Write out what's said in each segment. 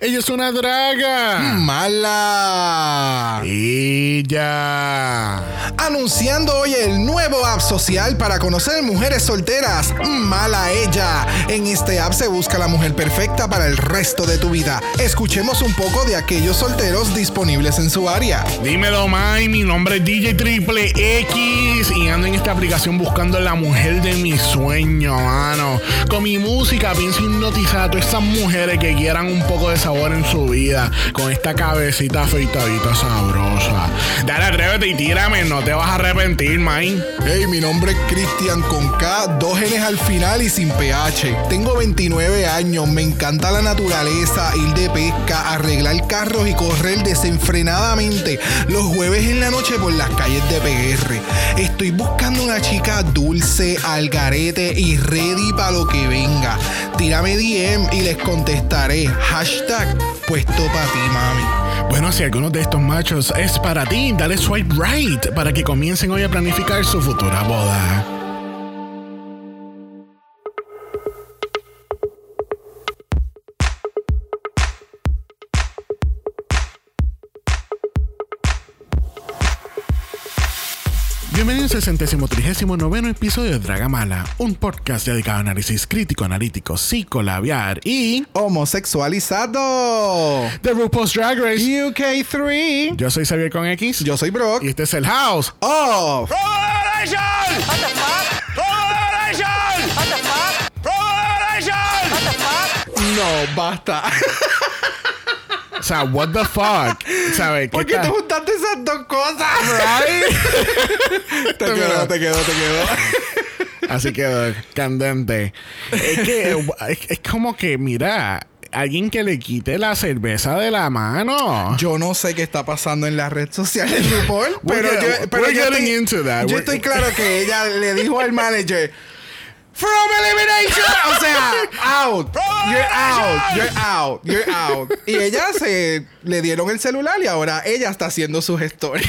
Ella es una draga. Mala. Ella. Anunciando hoy el nuevo app social para conocer mujeres solteras. Mala ella. En este app se busca la mujer perfecta para el resto de tu vida. Escuchemos un poco de aquellos solteros disponibles en su área. Dímelo, Mai. Mi nombre es DJ Triple X y ando en esta aplicación buscando la mujer de mi sueño, mano. Con mi música pienso hipnotizar a todas esas mujeres que quieran un poco de sabor en su vida con esta cabecita afeitadita sabrosa. Dale, atrévete y tírame, no te vas a arrepentir, man. Hey, mi nombre es Cristian con K, dos genes al final y sin PH. Tengo 29 años, me encanta la naturaleza, ir de pesca, arreglar carros y correr desenfrenadamente los jueves en la noche por las calles de PR. Estoy buscando una chica dulce, algarete y ready para lo que venga. Tírame DM y les contestaré. Hashtag puesto para ti, mami. Bueno, si alguno de estos machos es para ti, dale swipe right para que comiencen hoy a planificar su futura boda. Bienvenidos al centésimo trigésimo noveno episodio de Dragamala, un podcast dedicado a análisis crítico, analítico, psicolabiar y Homosexualizado. The RuPaul's Drag Race. UK3. Yo soy Xavier con X Yo soy Brock. y este es el House. Off. No, basta. O sea, what the fuck? ¿Sabes? ¿Por qué te juntaste esas dos cosas? te quedó, te quedó, te quedó. Así quedó candente. Es que es, es como que, mira, alguien que le quite la cerveza de la mano. Yo no sé qué está pasando en las redes sociales de RuPaul, pero yo, pero yo estoy, yo estoy claro que ella le dijo al manager From elimination, o sea, out, you're out, you're out, you're out. Y ella se le dieron el celular y ahora ella está haciendo sus stories.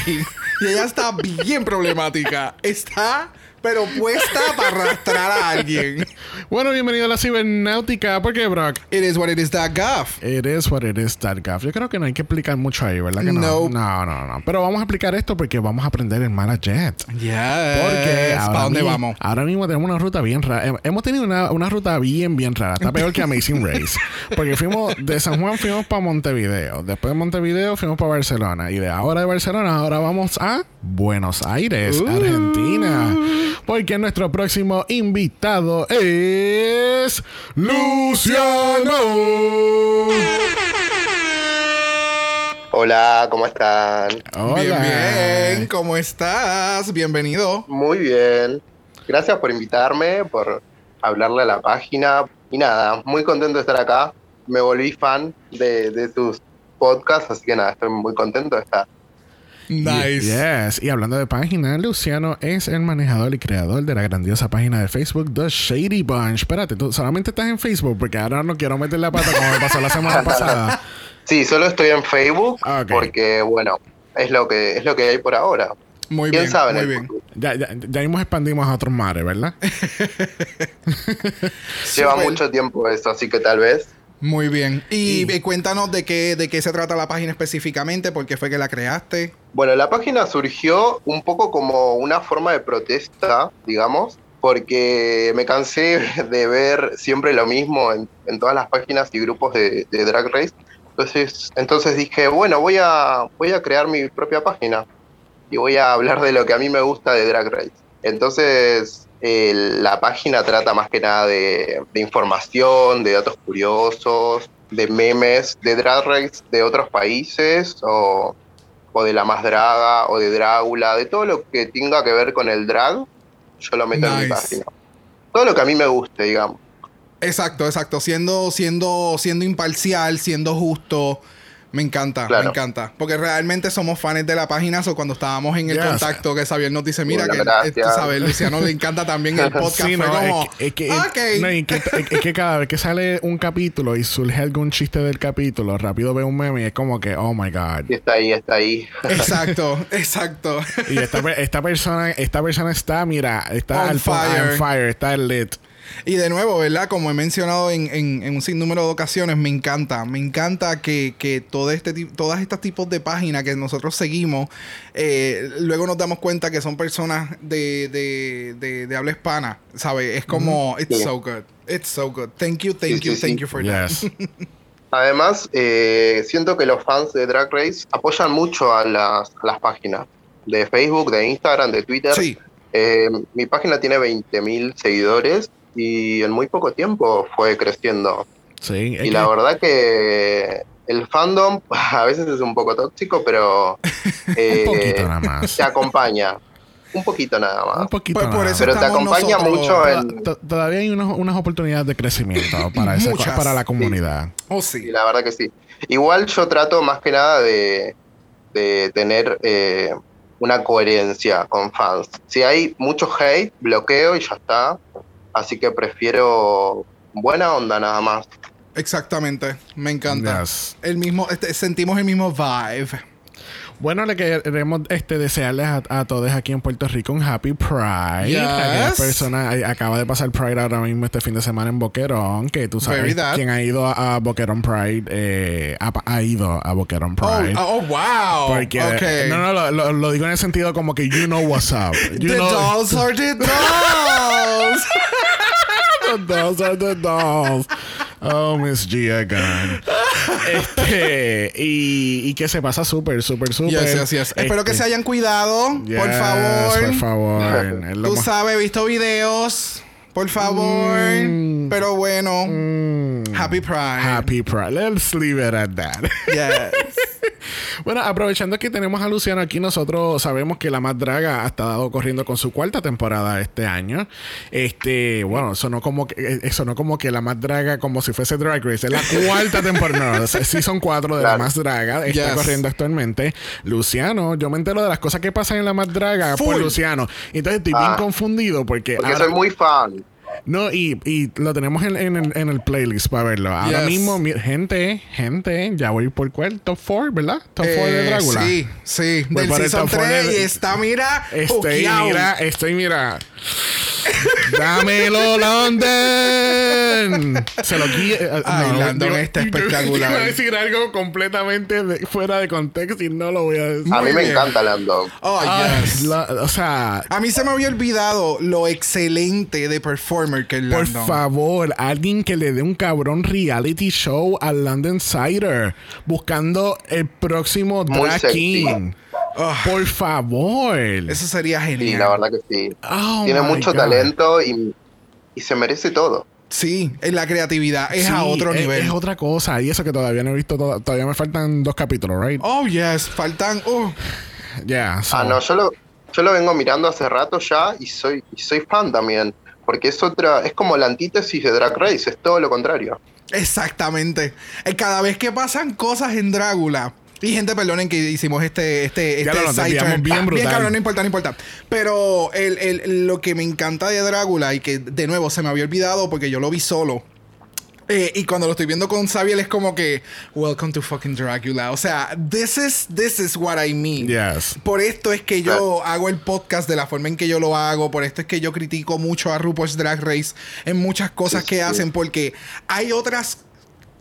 Y ella está bien problemática. Está, pero puesta para arrastrar a alguien. Bueno, bienvenido a la cibernáutica. ¿Por qué, Brock? It is what it is that gaff. It is what it is, that gaff. Yo creo que no hay que explicar mucho ahí, ¿verdad que no? No, no, no. Pero vamos a explicar esto porque vamos a aprender en Mala Jet. Yeah. Porque ¿Para dónde vamos? Ahora mismo tenemos una ruta bien rara. Hem- Hemos tenido una, una ruta bien, bien rara. Está peor que Amazing Race. Porque fuimos de San Juan, fuimos para Montevideo. Después de Montevideo, fuimos para Barcelona. Y de ahora de Barcelona, ahora vamos a Buenos Aires, Uh. Argentina. Porque nuestro próximo invitado es Luciano. Hola, ¿cómo están? Hola. Bien, bien. ¿Cómo estás? Bienvenido. Muy bien. Gracias por invitarme, por hablarle a la página. Y nada, muy contento de estar acá. Me volví fan de, de tus podcasts, así que nada, estoy muy contento de estar. Nice. Yes. Y hablando de página, Luciano es el manejador y creador de la grandiosa página de Facebook The Shady Bunch. Espérate, tú solamente estás en Facebook porque ahora no quiero meter la pata como me pasó la semana pasada. Sí, solo estoy en Facebook Ah, porque, bueno, es lo que es lo que hay por ahora. Muy ¿Quién bien. sabe muy bien. Ya, ya, ya mismo expandimos a otros mares, ¿verdad? Lleva mucho tiempo eso, así que tal vez. Muy bien. Y, cuéntanos de qué, de qué se trata la página específicamente, por qué fue que la creaste. Bueno, la página surgió un poco como una forma de protesta, digamos, porque me cansé de ver siempre lo mismo en, en todas las páginas y grupos de, de Drag Race. Entonces, entonces dije, bueno, voy a, voy a crear mi propia página y voy a hablar de lo que a mí me gusta de Drag Race. Entonces, eh, la página trata más que nada de, de información, de datos curiosos, de memes de Drag Race de otros países o, o de la más draga o de Drácula, de todo lo que tenga que ver con el drag, yo lo meto en mi página. Todo lo que a mí me guste, digamos. Exacto, exacto. Siendo, siendo, siendo imparcial, siendo justo. Me encanta, me Claro. encanta. Porque realmente somos fans de la página. O cuando estábamos en el Yes. contacto, que Xavier nos dice: Mira, Bueno, que sabes, Luciano le encanta también el podcast. Sí, Fue no, como, es que, es que- ok. no, y que- es- es que cada vez que sale un capítulo y surge algún chiste del capítulo, rápido ve un meme y es como que, oh my god. Y está ahí, está ahí. Exacto, exacto. Y esta, per- esta persona, esta persona está, mira, está On al fire. on fire, está lit. Y de nuevo, ¿verdad? Como he mencionado en, en, un sinnúmero de ocasiones, me encanta. Me encanta que, que todo este, todas estas tipos de páginas que nosotros seguimos, eh, luego nos damos cuenta que son personas de, de, de, habla hispana, ¿sabes? Es como, it's so good. It's so good. Thank you, thank you, thank you for that. Además, eh, siento que los fans de Drag Race apoyan mucho a las, las páginas de Facebook, de Instagram, de Twitter. Sí. Eh, mi página tiene 20.000 seguidores y en muy poco tiempo fue creciendo. Sí, y la verdad que el fandom a veces es un poco tóxico, pero eh, te acompaña. Un poquito nada más. Un poquito pues Pero te acompaña mucho en... Todavía hay unas oportunidades de crecimiento para, para la comunidad. Oh, sí. La verdad que sí. Igual yo trato más que nada de, de tener eh, una coherencia con fans. Si hay mucho hate, bloqueo y ya está. Así que prefiero buena onda nada más. Exactamente, me encanta. El mismo, este, sentimos el mismo vibe. Bueno, le queremos este, desearles a, todos aquí en Puerto Rico un Happy Pride. Yes. persona acaba de pasar Pride ahora mismo este fin de semana en Boquerón, que tú sabes quién ha ido a, Boquerón Pride, eh, ha, ido a Boquerón oh, Pride. Oh, wow. Porque, no, no, lo, lo, digo en el sentido como que you know what's up. the dolls are the dolls. The dolls are the dolls. Oh, Miss Gia Gunn. este, y, y, que se pasa súper, súper, súper. Yes, yes, Espero que se hayan cuidado. por favor. Por favor. Tú sabes, he visto videos. Por favor. Mm. Pero bueno. Mm. Happy Pride. Happy Pride. Let's leave it at that. Yes. Bueno, aprovechando que tenemos a Luciano aquí, nosotros sabemos que la más draga ha estado corriendo con su cuarta temporada este año. Este, bueno, sonó como que, eh, sonó como que la más draga, como si fuese Drag Race. Es la cuarta temporada. No, sí son cuatro de la más draga. Está corriendo actualmente. Luciano, yo me entero de las cosas que pasan en la más draga por Luciano. Entonces estoy bien ah. confundido porque. Porque soy muy fan. No, y, y lo tenemos en, en, en, el playlist para verlo. Ahora mismo, gente, gente, ya voy por cuál? Top 4, ¿verdad? Top 4 de eh, Drácula. Sí, sí. Del season 3 y está, mira, estoy, mira, estoy, mira. ¡Dámelo, London! Se lo quiere. Ay, no, London está espectacular. Voy a decir algo completamente fuera de contexto y no lo voy a decir. A mí me encanta London. Oh, yes. o sea. A mí se me había olvidado lo excelente de performer que es London. Por favor, alguien que le dé un cabrón reality show al London Cider buscando el próximo Drag King. Ah. Por favor. Eso sería genial. Sí, la verdad que sí. Oh Tiene mucho talento y, se merece todo. Sí, en la creatividad es a otro nivel. Es otra cosa. Y eso que todavía no he visto, todavía me faltan dos capítulos, ¿right? Oh, yes, faltan. Oh. Yeah, Ah, no, yo lo, yo lo vengo mirando hace rato ya y soy, y soy fan también. Porque es otra, es como la antítesis de Drag Race, es todo lo contrario. Exactamente. Eh, cada vez que pasan cosas en Drácula, y gente, perdonen que hicimos este, este, este bien brutal. Bien cabrón, no importa, no importa. Pero el, el, lo que me encanta de Drácula y que de nuevo se me había olvidado porque yo lo vi solo. Eh, y cuando lo estoy viendo con Xavier es como que Welcome to fucking Dracula. O sea, this is this is what I mean. Yes. Por esto es que yo hago el podcast de la forma en que yo lo hago. Por esto es que yo critico mucho a RuPaul's Drag Race en muchas cosas que hacen porque hay otras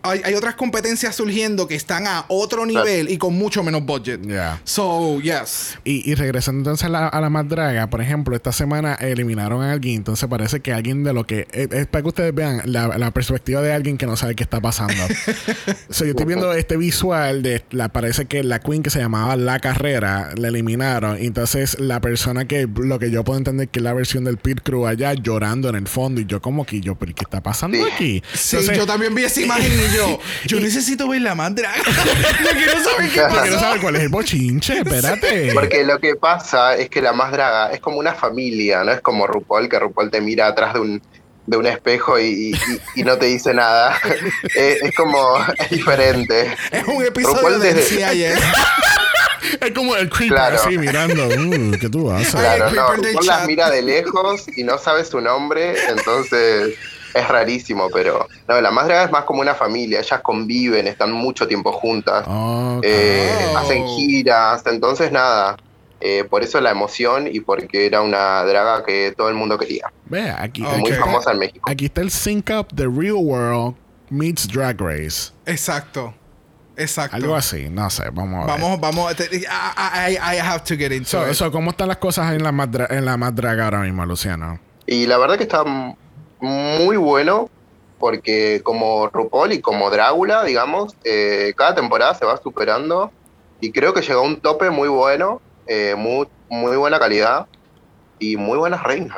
hay, otras competencias surgiendo que están a otro nivel y con mucho menos budget. Yeah. So, yes. Y, y regresando entonces a la, a la, más draga, por ejemplo, esta semana eliminaron a alguien. Entonces parece que alguien de lo que. Eh, es, para que ustedes vean la, la, perspectiva de alguien que no sabe qué está pasando. so, yo estoy viendo este visual de. La, parece que la queen que se llamaba La Carrera la eliminaron. entonces la persona que. Lo que yo puedo entender que es la versión del Pit Crew allá llorando en el fondo. Y yo, como que yo, ¿pero qué está pasando aquí? Sí, yo también vi esa imagen yo, yo necesito ver la más draga. yo quiero saber qué pasa. quiero saber cuál es el bochinche, espérate. Porque lo que pasa es que la más draga es como una familia, no es como RuPaul, que RuPaul te mira atrás de un, de un espejo y, y, no te dice nada. es, como, es diferente. Es un episodio de desde... Es como el creeper así mirando. Uh, ¿Qué tú haces? Claro, no. RuPaul las mira de lejos y no sabe su nombre, entonces es rarísimo, pero no, la más draga es más como una familia, ellas conviven, están mucho tiempo juntas, eh, hacen giras, entonces nada, Eh, por eso la emoción y porque era una draga que todo el mundo quería. Ve, aquí, Ok. aquí Muy está- famosa en México. aquí está el sync up de Real World meets Drag Race. Exacto. Exacto. Algo así, no sé, vamos a ver. Vamos, vamos. te- I, I, I have to get into So, it. so, ¿Cómo están las cosas en la más, dra- en la más draga ahora mismo, Luciano? Y la verdad que está muy bueno porque como RuPaul y como Drácula, digamos, eh, cada temporada se va superando y creo que llegó a un tope muy bueno, eh, muy, muy buena calidad y muy buenas reinas.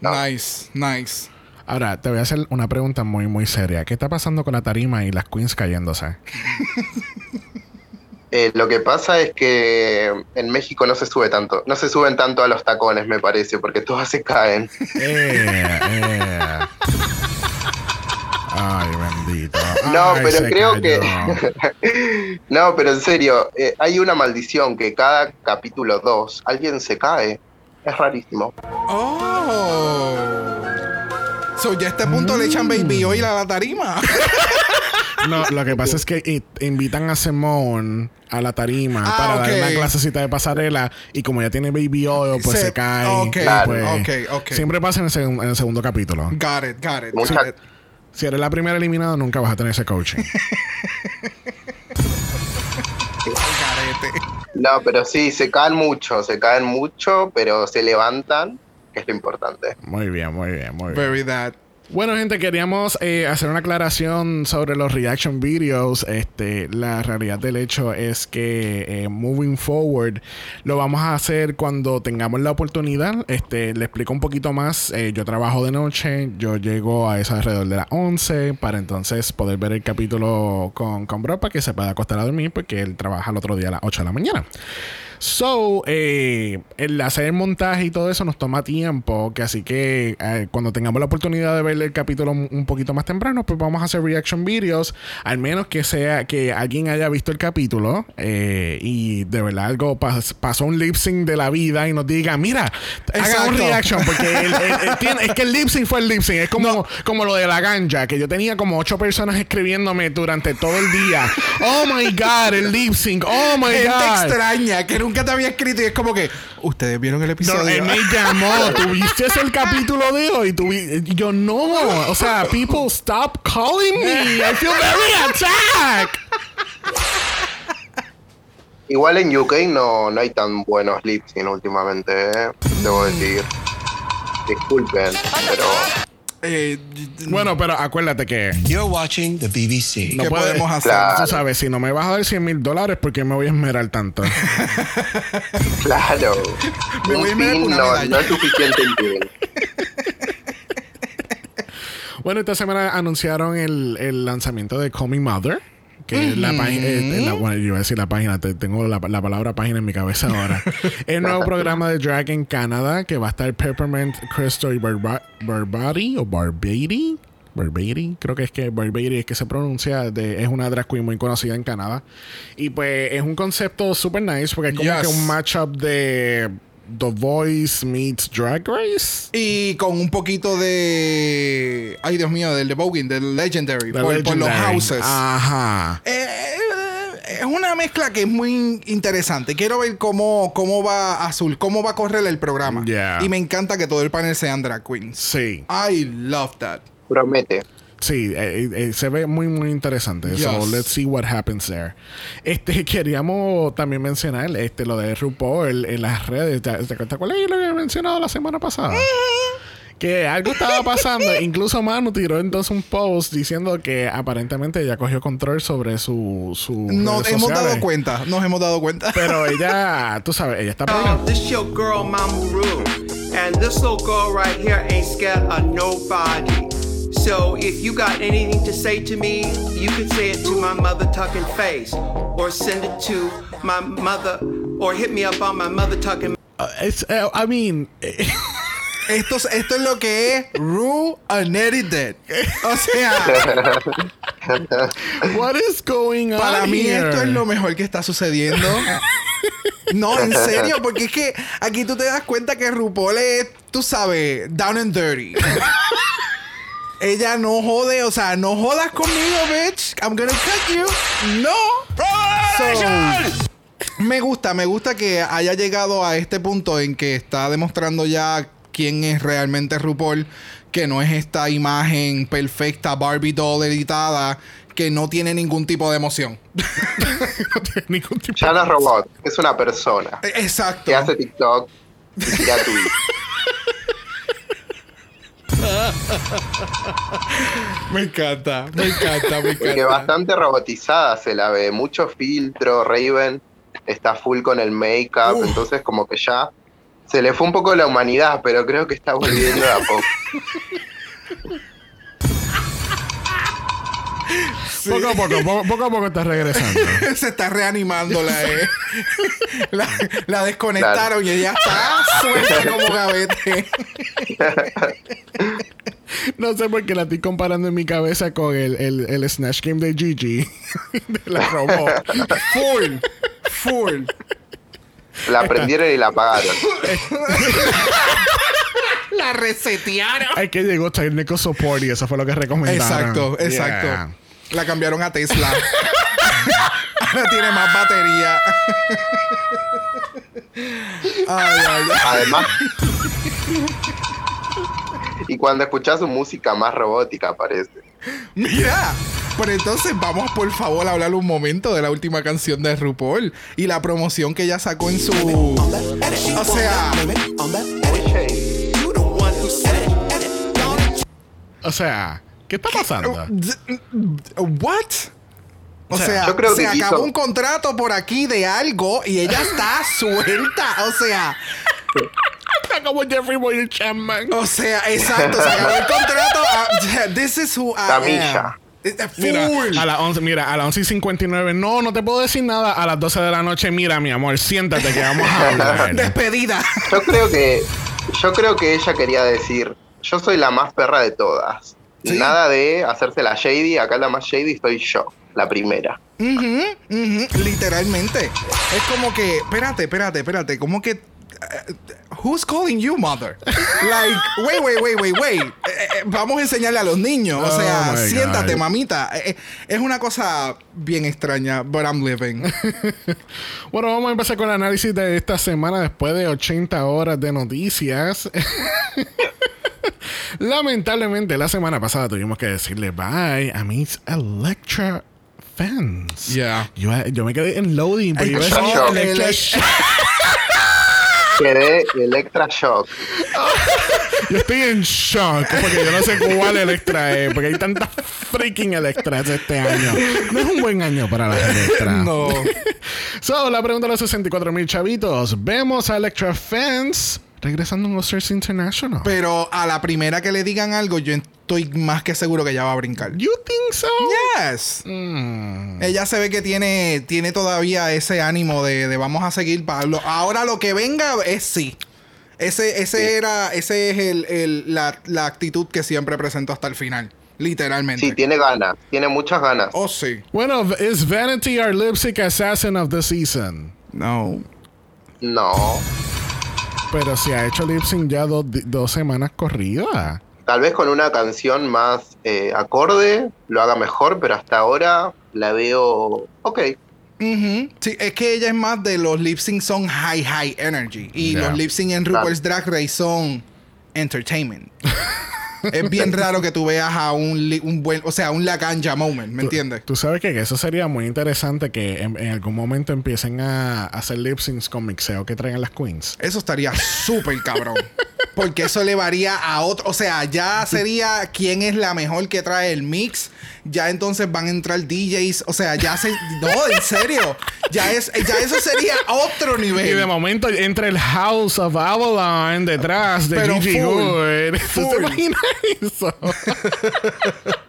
Nice, nice. Ahora, te voy a hacer una pregunta muy, muy seria. ¿Qué está pasando con la tarima y las queens cayéndose? Eh, lo que pasa es que en México no se sube tanto, no se suben tanto a los tacones, me parece, porque todas se caen. Eh, eh. Ay, bendito. No, pero creo cayó. que. no, pero en serio, eh, hay una maldición que cada capítulo 2 alguien se cae. Es rarísimo. Oh. So, ya a este punto le echan baby oil a la tarima. No, lo que pasa es que invitan a Simone a la tarima Ah, para dar ok. una clasecita de pasarela y como ya tiene baby oil, pues se, Se- cae. ok, y Claro. pues, ok, ok. Siempre pasa en el, en el segundo capítulo. got it, got it. Mucha- got it. Si eres la primera eliminada, nunca vas a tener ese coaching. No, pero sí, se caen mucho, se caen mucho, pero se levantan, que es lo importante. muy bien, muy bien, muy bien. Very that. Bueno, gente, queríamos eh, hacer una aclaración sobre los reaction videos. Este, la realidad del hecho es que eh, moving forward lo vamos a hacer cuando tengamos la oportunidad. Este, le explico un poquito más. Eh, yo trabajo de noche, yo llego a eso alrededor de las 11 para entonces poder ver el capítulo con, con Bro para que se pueda acostar a dormir porque él trabaja el otro día a las 8 de la mañana. So, eh, el hacer el montaje y todo eso nos toma tiempo, que así que eh, cuando tengamos la oportunidad de ver el capítulo un un poquito más temprano, pues vamos a hacer reaction videos, al menos que sea que alguien haya visto el capítulo eh, y de verdad algo pas- pasó un lip sync de la vida y nos diga, mira, haga un reaction, porque el- el- el tiene- es que el lip sync fue el lip sync, es como, como lo de la ganja, que yo tenía como ocho personas escribiéndome durante todo el día, oh my god, el lip sync, oh my Gente god. extraña que nunca te había escrito y es como que ustedes vieron el No, episodio. él me llamó. ¿Tuviste el capítulo de hoy? Tuvi- y yo no. O sea, people stop calling me. I feel very attacked. Igual en UK no, no hay tan buenos lip sync últimamente, ¿eh? debo decir. Disculpen, pero Eh, Bueno, pero acuérdate que You're watching the BBC. no ¿Qué puedes- podemos hacer? Claro. Tú sabes, si no me vas a dar 100 mil dólares, ¿por qué me voy a esmerar tanto? claro, Me voy a con una no, medalla. no es suficiente. Bueno, esta semana anunciaron el, el lanzamiento de Call Me Mother. Que la página. eh, la- bueno, yo iba a decir la página, te- tengo la, la palabra página en mi cabeza ahora. el nuevo programa de drag en Canadá que va a estar Peppermint, Crystal y Barba- Barbati o Barbady. Barbady, creo que es que Barbady es que se pronuncia, de, es una drag queen muy conocida en Canadá. Y pues es un concepto super nice porque es como Yes. que un matchup de The Voice meets Drag Race. Y con un poquito de. Ay, Dios mío, del debugging, del Legendary. The por, por los Legendary. houses. Ajá. Eh, eh, es una mezcla que es muy interesante. Quiero ver cómo, cómo va Azul, cómo va a correr el programa. Yeah. Y me encanta que todo el panel sean drag queens. Sí. I love that. Promete. Sí, eh, eh, se ve muy, muy interesante. So, Yes. let's see what happens there. Este, queríamos también mencionar este, lo de RuPaul en las redes. ¿Te, acuerdas lo que he mencionado la semana pasada? Que algo estaba pasando. Incluso Manu tiró entonces un post diciendo que aparentemente ella cogió control sobre su. su Nos redes hemos sociales. dado cuenta, nos hemos dado cuenta. Pero ella, tú sabes, ella está problemada. this your girl Mamoru, and this little girl right here ain't scared of nobody. So if you got anything to say to me, you can say it to my mother tucking face, or send it to my mother, or hit me up on my mother tucking. Uh, it's, uh, I mean, Esto, es- esto es lo que es Rue Unedited. O sea, what is going on? para mí here? esto es lo mejor que está sucediendo. No, en serio, porque es que aquí tú te das cuenta que RuPaul es, tú sabes, down and dirty. Ella no jode, o sea, no jodas conmigo, bitch. I'm gonna cut you. No. So, Me gusta, me gusta que haya llegado a este punto en que está demostrando ya quién es realmente RuPaul, que no es esta imagen perfecta Barbie doll editada que no tiene ningún tipo de emoción. no tiene ningún tipo Ya no es robot, es una persona E- Exacto. que hace TikTok y tira tweets. Me encanta, me encanta, me Porque encanta. bastante robotizada se la ve, mucho filtro, Raven está full con el make-up, entonces como que ya se le fue un poco la humanidad, pero creo que está volviendo a poco. Poco a poco, poco, poco a poco está regresando. Se está reanimando la, eh. la, la desconectaron y ella está suelta como gavete. No sé por qué la estoy comparando en mi cabeza con el, el, el Snatch Game de Gigi. de la robot. Full, full. La prendieron y la apagaron. La resetearon. Hay que llegó Technical Support y eso fue lo que recomendaron. Exacto, exacto. Yeah. La cambiaron a Tesla. Ahora tiene más batería. ay, ay, ay. Además. Y cuando escuchas su música más robótica parece. Mira, pero entonces vamos por favor a hablar un momento de la última canción de RuPaul y la promoción que ella sacó en su... O sea, O sea, ¿qué está pasando? ¿what? O sea, Yo creo se que acabó hizo- un contrato por aquí de algo y ella está suelta. O sea, Está como Jeffrey Boyer Chapman. o sea, exacto, se acabó el contrato. Ah, this is who I am. Eh, eh, Mira, full. a las 11, mira, a las 11 y 59. No, no te puedo decir nada. A las 12 de la noche, mira, mi amor, siéntate que vamos a hablar. Despedida. yo creo que. Yo creo que ella quería decir. Yo soy la más perra de todas. Sí. Nada de hacerse la shady, acá la más shady soy yo, la primera. Literalmente. Es como que, espérate, espérate, espérate, como que. eh, who's calling you mother? Like, wait, wait, wait, wait, wait. Eh, eh, vamos a enseñarle a los niños. O Oh sea, siéntate, God. mamita. Eh, es una cosa bien extraña, but I'm living. Bueno, vamos a empezar con el análisis de esta semana después de 80 horas de noticias. Lamentablemente, la semana pasada tuvimos que decirle bye a Miss Electra Fans. Yeah. Yo, yo me quedé en loading, pero Ay, iba a decir shock. Electra Ele- Shock. Quedé Electra Shock. Yo estoy en shock porque yo no sé cuál Electra es, porque hay tantas freaking Electras este año. No es un buen año para las Electras. no. So, la pregunta de los 64 mil chavitos. Vemos a Electra Fans regresando a un Oscars International. Pero a la primera que le digan algo, yo estoy más que seguro que ella va a brincar. You think so? Yes. Mm. Ella se ve que tiene, tiene todavía ese ánimo de, de vamos a seguir. pa- lo- ahora lo que venga es sí. Ese, ese era, ese es el, el- la, la actitud que siempre presento hasta el final. Literalmente. Sí, tiene ganas, tiene muchas ganas. Oh, sí. Bueno, is Vanity our lipstick assassin of the season? No. No. Pero si ha hecho lip sync ya dos, dos semanas corridas. Tal vez con una canción más eh, acorde lo haga mejor, pero hasta ahora la veo ok. Ujú. Sí, es que ella es más de los lip sync son high, high energy. Y los lip sync en RuPaul's Drag Race son entertainment. es bien raro que tú veas a un, un buen, o sea, un lacanja moment, ¿me entiendes? Tú sabes que eso sería muy interesante que en, en algún momento empiecen a, a hacer lip syncs con mixeo que traigan las queens. Eso estaría súper cabrón. Porque eso elevaría a otro. O sea, ya sería quién es la mejor que trae el mix. Ya entonces van a entrar DJs. O sea, ya se. No, en serio. Ya, es, ya eso sería otro Y de nivel. momento entra el House of Avalon detrás de Pero Gigi full. ¿Tú te imaginas eso?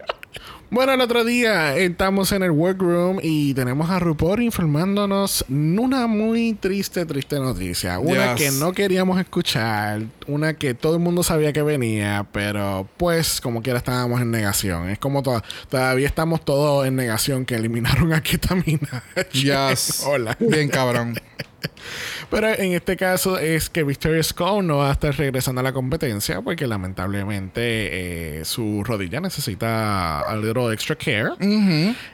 Bueno, el otro día estamos en el workroom y tenemos a RuPaul informándonos una muy triste, triste noticia. Una Yes. que no queríamos escuchar, una que todo el mundo sabía que venía, pero pues como quiera estábamos en negación. Es como to- todavía estamos todos en negación que eliminaron a Ketamina. Yes. Hola. Bien cabrón. Pero en este caso es que Victoria Scott no va a estar regresando a la competencia porque lamentablemente eh, su rodilla necesita a little extra care.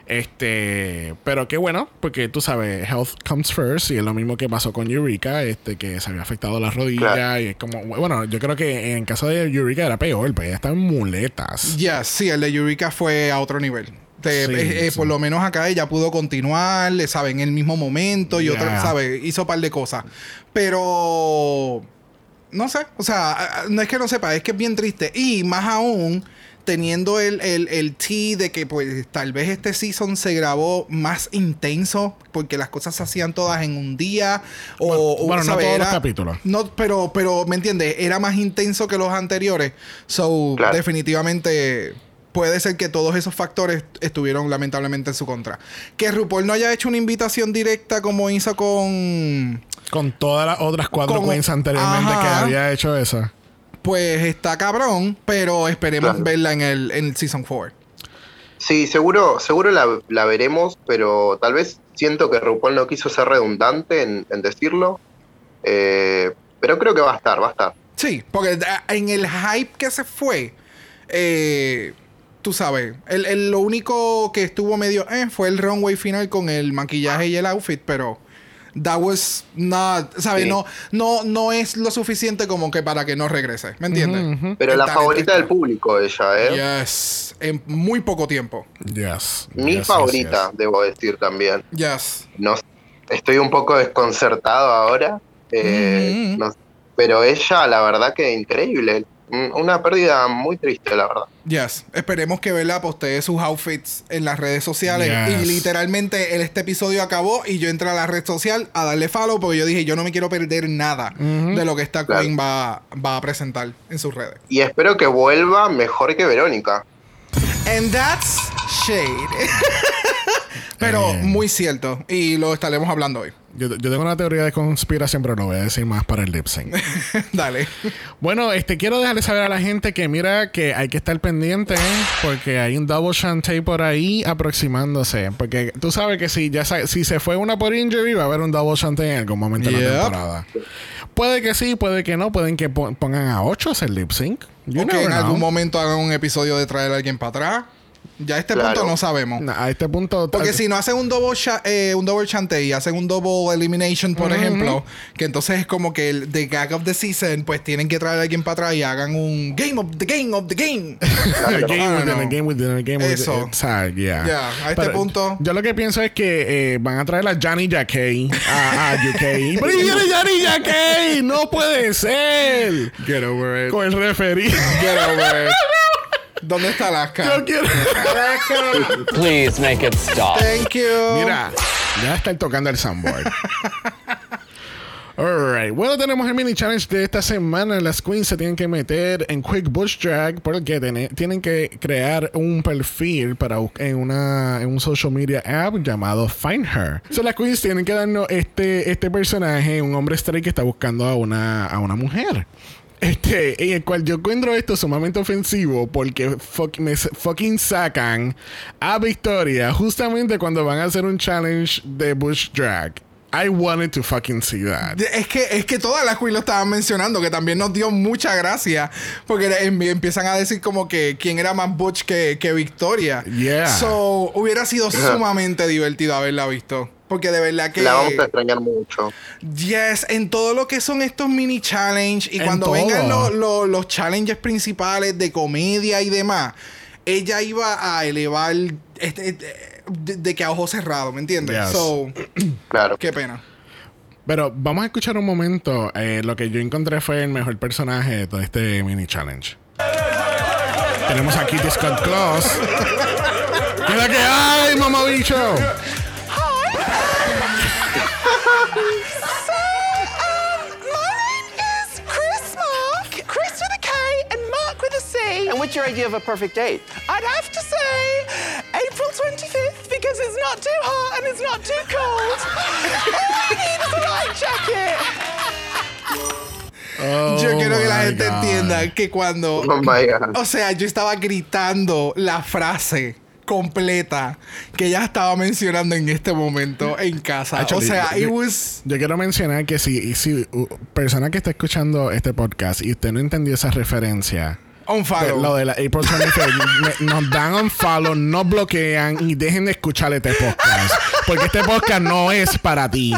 Este, pero qué bueno, porque tú sabes, health comes first y es lo mismo que pasó con Eureka, este, que se había afectado la rodilla Claro. y es como, bueno, yo creo que en caso de Eureka era peor, pues ella está en muletas. Ya, sí, el de Eureka fue a otro nivel. Te- Sí, eh, eh, sí. Por lo menos acá ella pudo continuar, le sabe, en el mismo momento y otra, ¿sabe? Hizo un par de cosas. Pero. No sé, o sea, no es que no sepa, es que es bien triste. Y más aún, teniendo el, el, el tea de que, pues, tal vez este season se grabó más intenso, porque las cosas se hacían todas en un día. O, Bueno, o, bueno, no todos los Era- capítulos. No, pero, pero, ¿me entiendes? Era más intenso que los anteriores. So, Claro. definitivamente puede ser que todos esos factores estuvieron lamentablemente en su contra. Que RuPaul no haya hecho una invitación directa como hizo con... Con todas las otras cuatro Como- queens anteriormente que había hecho eso. Pues está cabrón, pero esperemos Claro. verla en el, en el Season 4. Sí, seguro, seguro la, la veremos, pero tal vez siento que RuPaul no quiso ser redundante en, en decirlo. Eh, pero creo que va a estar, va a estar. Sí, porque en el hype que se fue, eh, tú sabes, el, el- lo único que estuvo medio eh, fue el runway final con el maquillaje y el outfit, pero that was not, ¿sabes? Sí. No, no, no es lo suficiente como que para que no regrese, ¿me entiendes? Pero El la favorita está. del público ella, ¿eh? Yes, en muy poco tiempo. Yes. Mi Yes, favorita, yes. debo decir también. Yes. No, estoy un poco desconcertado ahora. eh, Mm. no- pero ella, la verdad que increíble. Mm, Una pérdida muy triste, la verdad. Yes, esperemos que Bella postee sus outfits en las redes sociales. Yes. Y literalmente el- este episodio acabó y yo entré a la red social a darle follow porque yo dije, yo no me quiero perder nada de lo que esta Claro. queen va, va a presentar en sus redes. Y espero que vuelva mejor que Verónica. And that's shade. Pero Eh. muy cierto. Y lo estaremos hablando hoy. Yo, yo tengo una teoría de conspiración, pero lo voy a decir más para el lip sync. Dale. bueno, este quiero dejarle saber a la gente que mira que hay que estar pendiente porque hay un double shanty por ahí aproximándose. Porque tú sabes que si ya si se fue una por injury, va a haber un double shanty en algún momento de la temporada. Puede que sí, puede que no, pueden que po- pongan a 8 a hacer lip sync. You o que never en algún momento hagan un episodio de traer a alguien para atrás. Ya a este Claro. punto no sabemos. No, a este punto. Porque si no hacen un double sha- eh, un double chante y hacen un double elimination, por ejemplo, que entonces es como que el the gag of the season, pues tienen que traer a alguien para atrás y hagan un game of the game of the game. game Ah, within a game within a game within- Eso. o sea, yeah. Ya, a este Pero punto- Yo lo que pienso es que eh, van a traer a Johnny Jacquet a, a UK. ¡Pero Johnny Jacquet! ¡No puede ser! Get over it. Con el referí. Get over it. ¿Dónde está Alaska? Yo quiero. Alaska. Please make it stop. Thank you. Mira, ya está tocando el soundboard. Alright, bueno, tenemos el mini challenge de esta semana. Las queens se tienen que meter en Quick Bush Drag porque tiene- tienen que crear un perfil para en, una, en un social media app llamado Find Her. So, las queens tienen que darnos este, este personaje, un hombre straight que está buscando a una, a una mujer. Este, en el cual yo encuentro esto sumamente ofensivo porque fuck- me fucking sacan a Victoria justamente cuando van a hacer un challenge de Bush Drag. I wanted to fucking see that. Es que, es que todas las queens lo estaban mencionando, que también nos dio mucha gracia. Porque em- empiezan a decir como que quién era más Butch que, que Victoria. Yeah. So, hubiera sido sumamente divertido haberla visto. Porque de verdad que. La vamos a extrañar mucho. Yes, en todo lo que son estos mini challenge y En cuando todo. vengan los, los- los challenges principales de comedia y demás, ella iba a elevar este, este, de, de que a ojos cerrados, ¿me entiendes? Yes. So, Claro. qué pena. Pero vamos a escuchar un momento. eh, lo que yo encontré fue el mejor personaje de todo este mini challenge. Tenemos aquí Kitty Scott Claus. ¿Qué es la que hay, mamabicho? What's your idea of a perfect date? I'd have to say April 25th because it's not too hot and it's not too cold. All I need is a light jacket. Yo quiero que la Oh my gente God. entienda que cuando. Oh my God. O sea, yo estaba gritando la frase completa que ella estaba mencionando en este momento en casa. Actually, o sea, yo- it was Yo quiero mencionar que si, si uh, persona que está escuchando este podcast y usted no entendió esa referencia, on de- follow. lo de la April 25th, me- nos dan un follow, nos bloquean y dejen de escuchar este podcast. Porque este podcast no es para ti.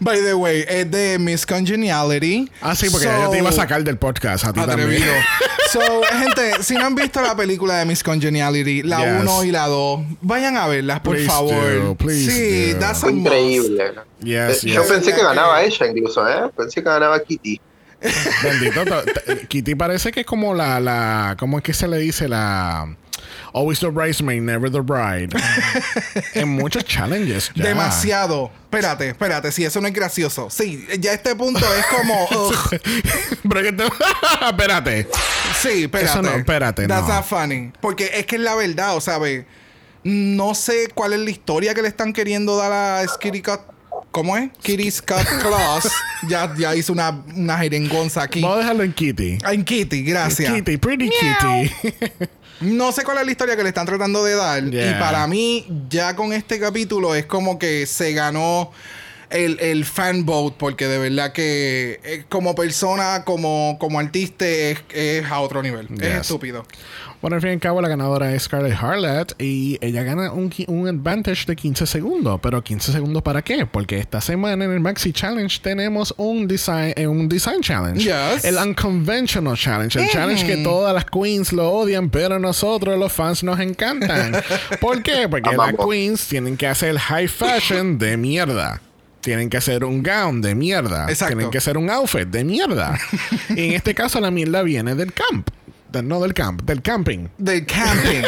By the way, es de Miss Congeniality. Ah, sí, porque So- yo te iba a sacar del podcast a ti Atrevido. también. so, gente, si no han visto la película de Miss Congeniality, la Yes. 1 y la 2, vayan a verlas, por Please favor. do, please sí, do. that's increíble. Yes, Yo pensé que Que- ganaba ella incluso, ¿eh? Pensé que ganaba Kitty. Bendito. to- t- Kitty parece que es como la, la. ¿Cómo es que se le dice? La. Always the bridesmaid, never the bride. en muchos challenges. ya. Demasiado. Espérate, espérate, si eso no es gracioso. Sí, ya este punto es como. Pero que te- espérate. Sí, espérate. Eso no, espérate, That's no. not funny. Porque es que es la verdad, o sea, ve, no sé cuál es la historia que le están queriendo dar a Skitty Cut. ¿Cómo es? Kitty Scott Claus. ya, ya hizo una, una jerengonza aquí. Vamos a dejarlo en Kitty. Ah, En Kitty, gracias. Kitty, pretty Kitty. No sé cuál es la historia que le están tratando de dar. Yeah. Y para mí, ya con este capítulo, es como que se ganó el, el fan vote. Porque de verdad que eh, como persona, como, como artista, es, es a otro nivel. Es estúpido. Bueno, al fin y al cabo, la ganadora es Scarlett Harlot. Y ella gana un, un advantage de 15 segundos. Pero 15 segundos para qué? Porque esta semana en el Maxi Challenge tenemos un design, eh, un design challenge. Yes. El Unconventional Challenge. El challenge que todas las queens lo odian, pero nosotros los fans nos encantan. ¿Por qué? Porque las queens tienen que hacer high fashion de mierda. Tienen que hacer un gown de mierda. Exacto. Tienen que hacer un outfit de mierda. y en este caso la mierda viene del camp. De- no del camp, del camping. Del camping.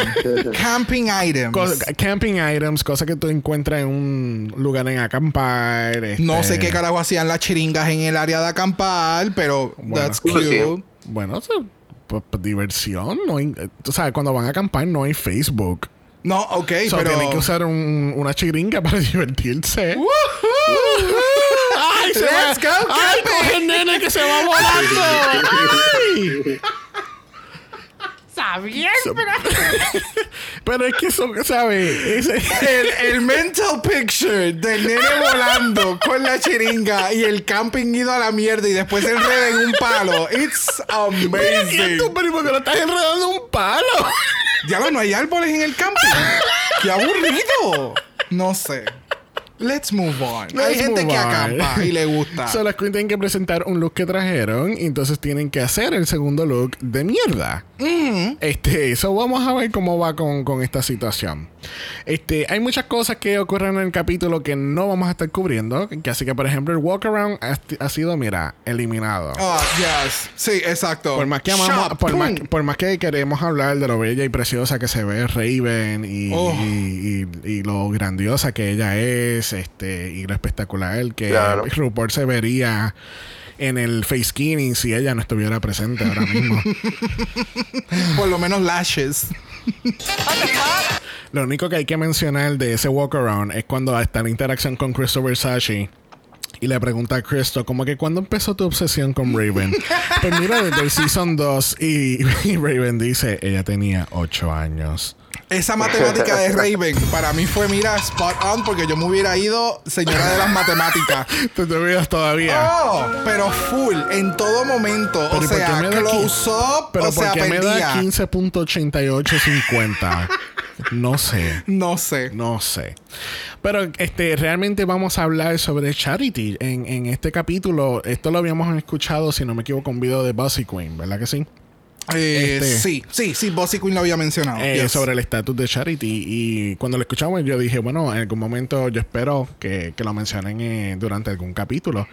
camping items. Camping items, cosas que tú encuentras en un lugar en acampar. no este, sé qué carajo hacían las chiringas en el área de acampar, pero Bueno. that's Sí. cute. Bueno, eso, pues, pues, diversión. No hay- tú sabes, cuando van a acampar no hay Facebook. No, ok, So, pero. tienen que usar un- una chiringa para divertirse. ¡Ay, se Let's va! go, ¡Ay, coge el nene que se va volando! ¡Ay! Pero es que eso, ¿sabes? El, el mental picture del nene volando con la chiringa y el camping ido a la mierda y después se enreda en un palo. It's que amazing. tú, pero ¿por qué lo estás enredando en un palo? Ya no hay árboles en el camping. ¡Qué aburrido! No sé. Let's move on. hay gente que on. acampa y le gusta. So, las queens tienen que presentar un look que trajeron y entonces tienen que hacer el segundo look de mierda. Este, eso vamos a ver cómo va con, con esta situación. Este, hay muchas cosas que ocurren en el capítulo que no vamos a estar cubriendo. Que así que, por ejemplo, el walk around ha, ha sido, mira, eliminado. Ah, yes. Sí, exacto. Por más que amamos, Shop, por más, pum. por más que queremos hablar de lo bella y preciosa que se ve Raven y, Oh. y- y- y lo grandiosa que ella es, este, y lo espectacular que Claro. RuPaul se vería en el face skinning si ella no estuviera presente ahora mismo. Por lo menos lashes. lo único que hay que mencionar de ese walk around es cuando está la interacción con Christopher Sashi. Y le pregunta a Cristo, como que ¿cuándo empezó tu obsesión con Raven? pues mira, desde el Season 2 y, y Raven dice, ella tenía 8 años. Esa matemática de Raven para mí fue, mira, spot on porque yo me hubiera ido señora de las matemáticas. ¿Te te olvidas todavía? Oh, pero full, en todo momento. Pero o ¿y por sea, me close up, Pero o sea, porque me da perdía. 15.8850. no sé. No sé. No sé. Pero este, realmente vamos a hablar sobre Charity en, en este capítulo. Esto lo habíamos escuchado, si no me equivoco, un video de Bossy Queen, ¿verdad que sí? Eh, Este- Sí, sí, sí, Bossy Queen lo había mencionado. Eh, Yes. sobre el estatus de Charity. Y cuando lo escuchamos, yo dije, bueno, en algún momento yo espero que, que lo mencionen eh, durante algún capítulo.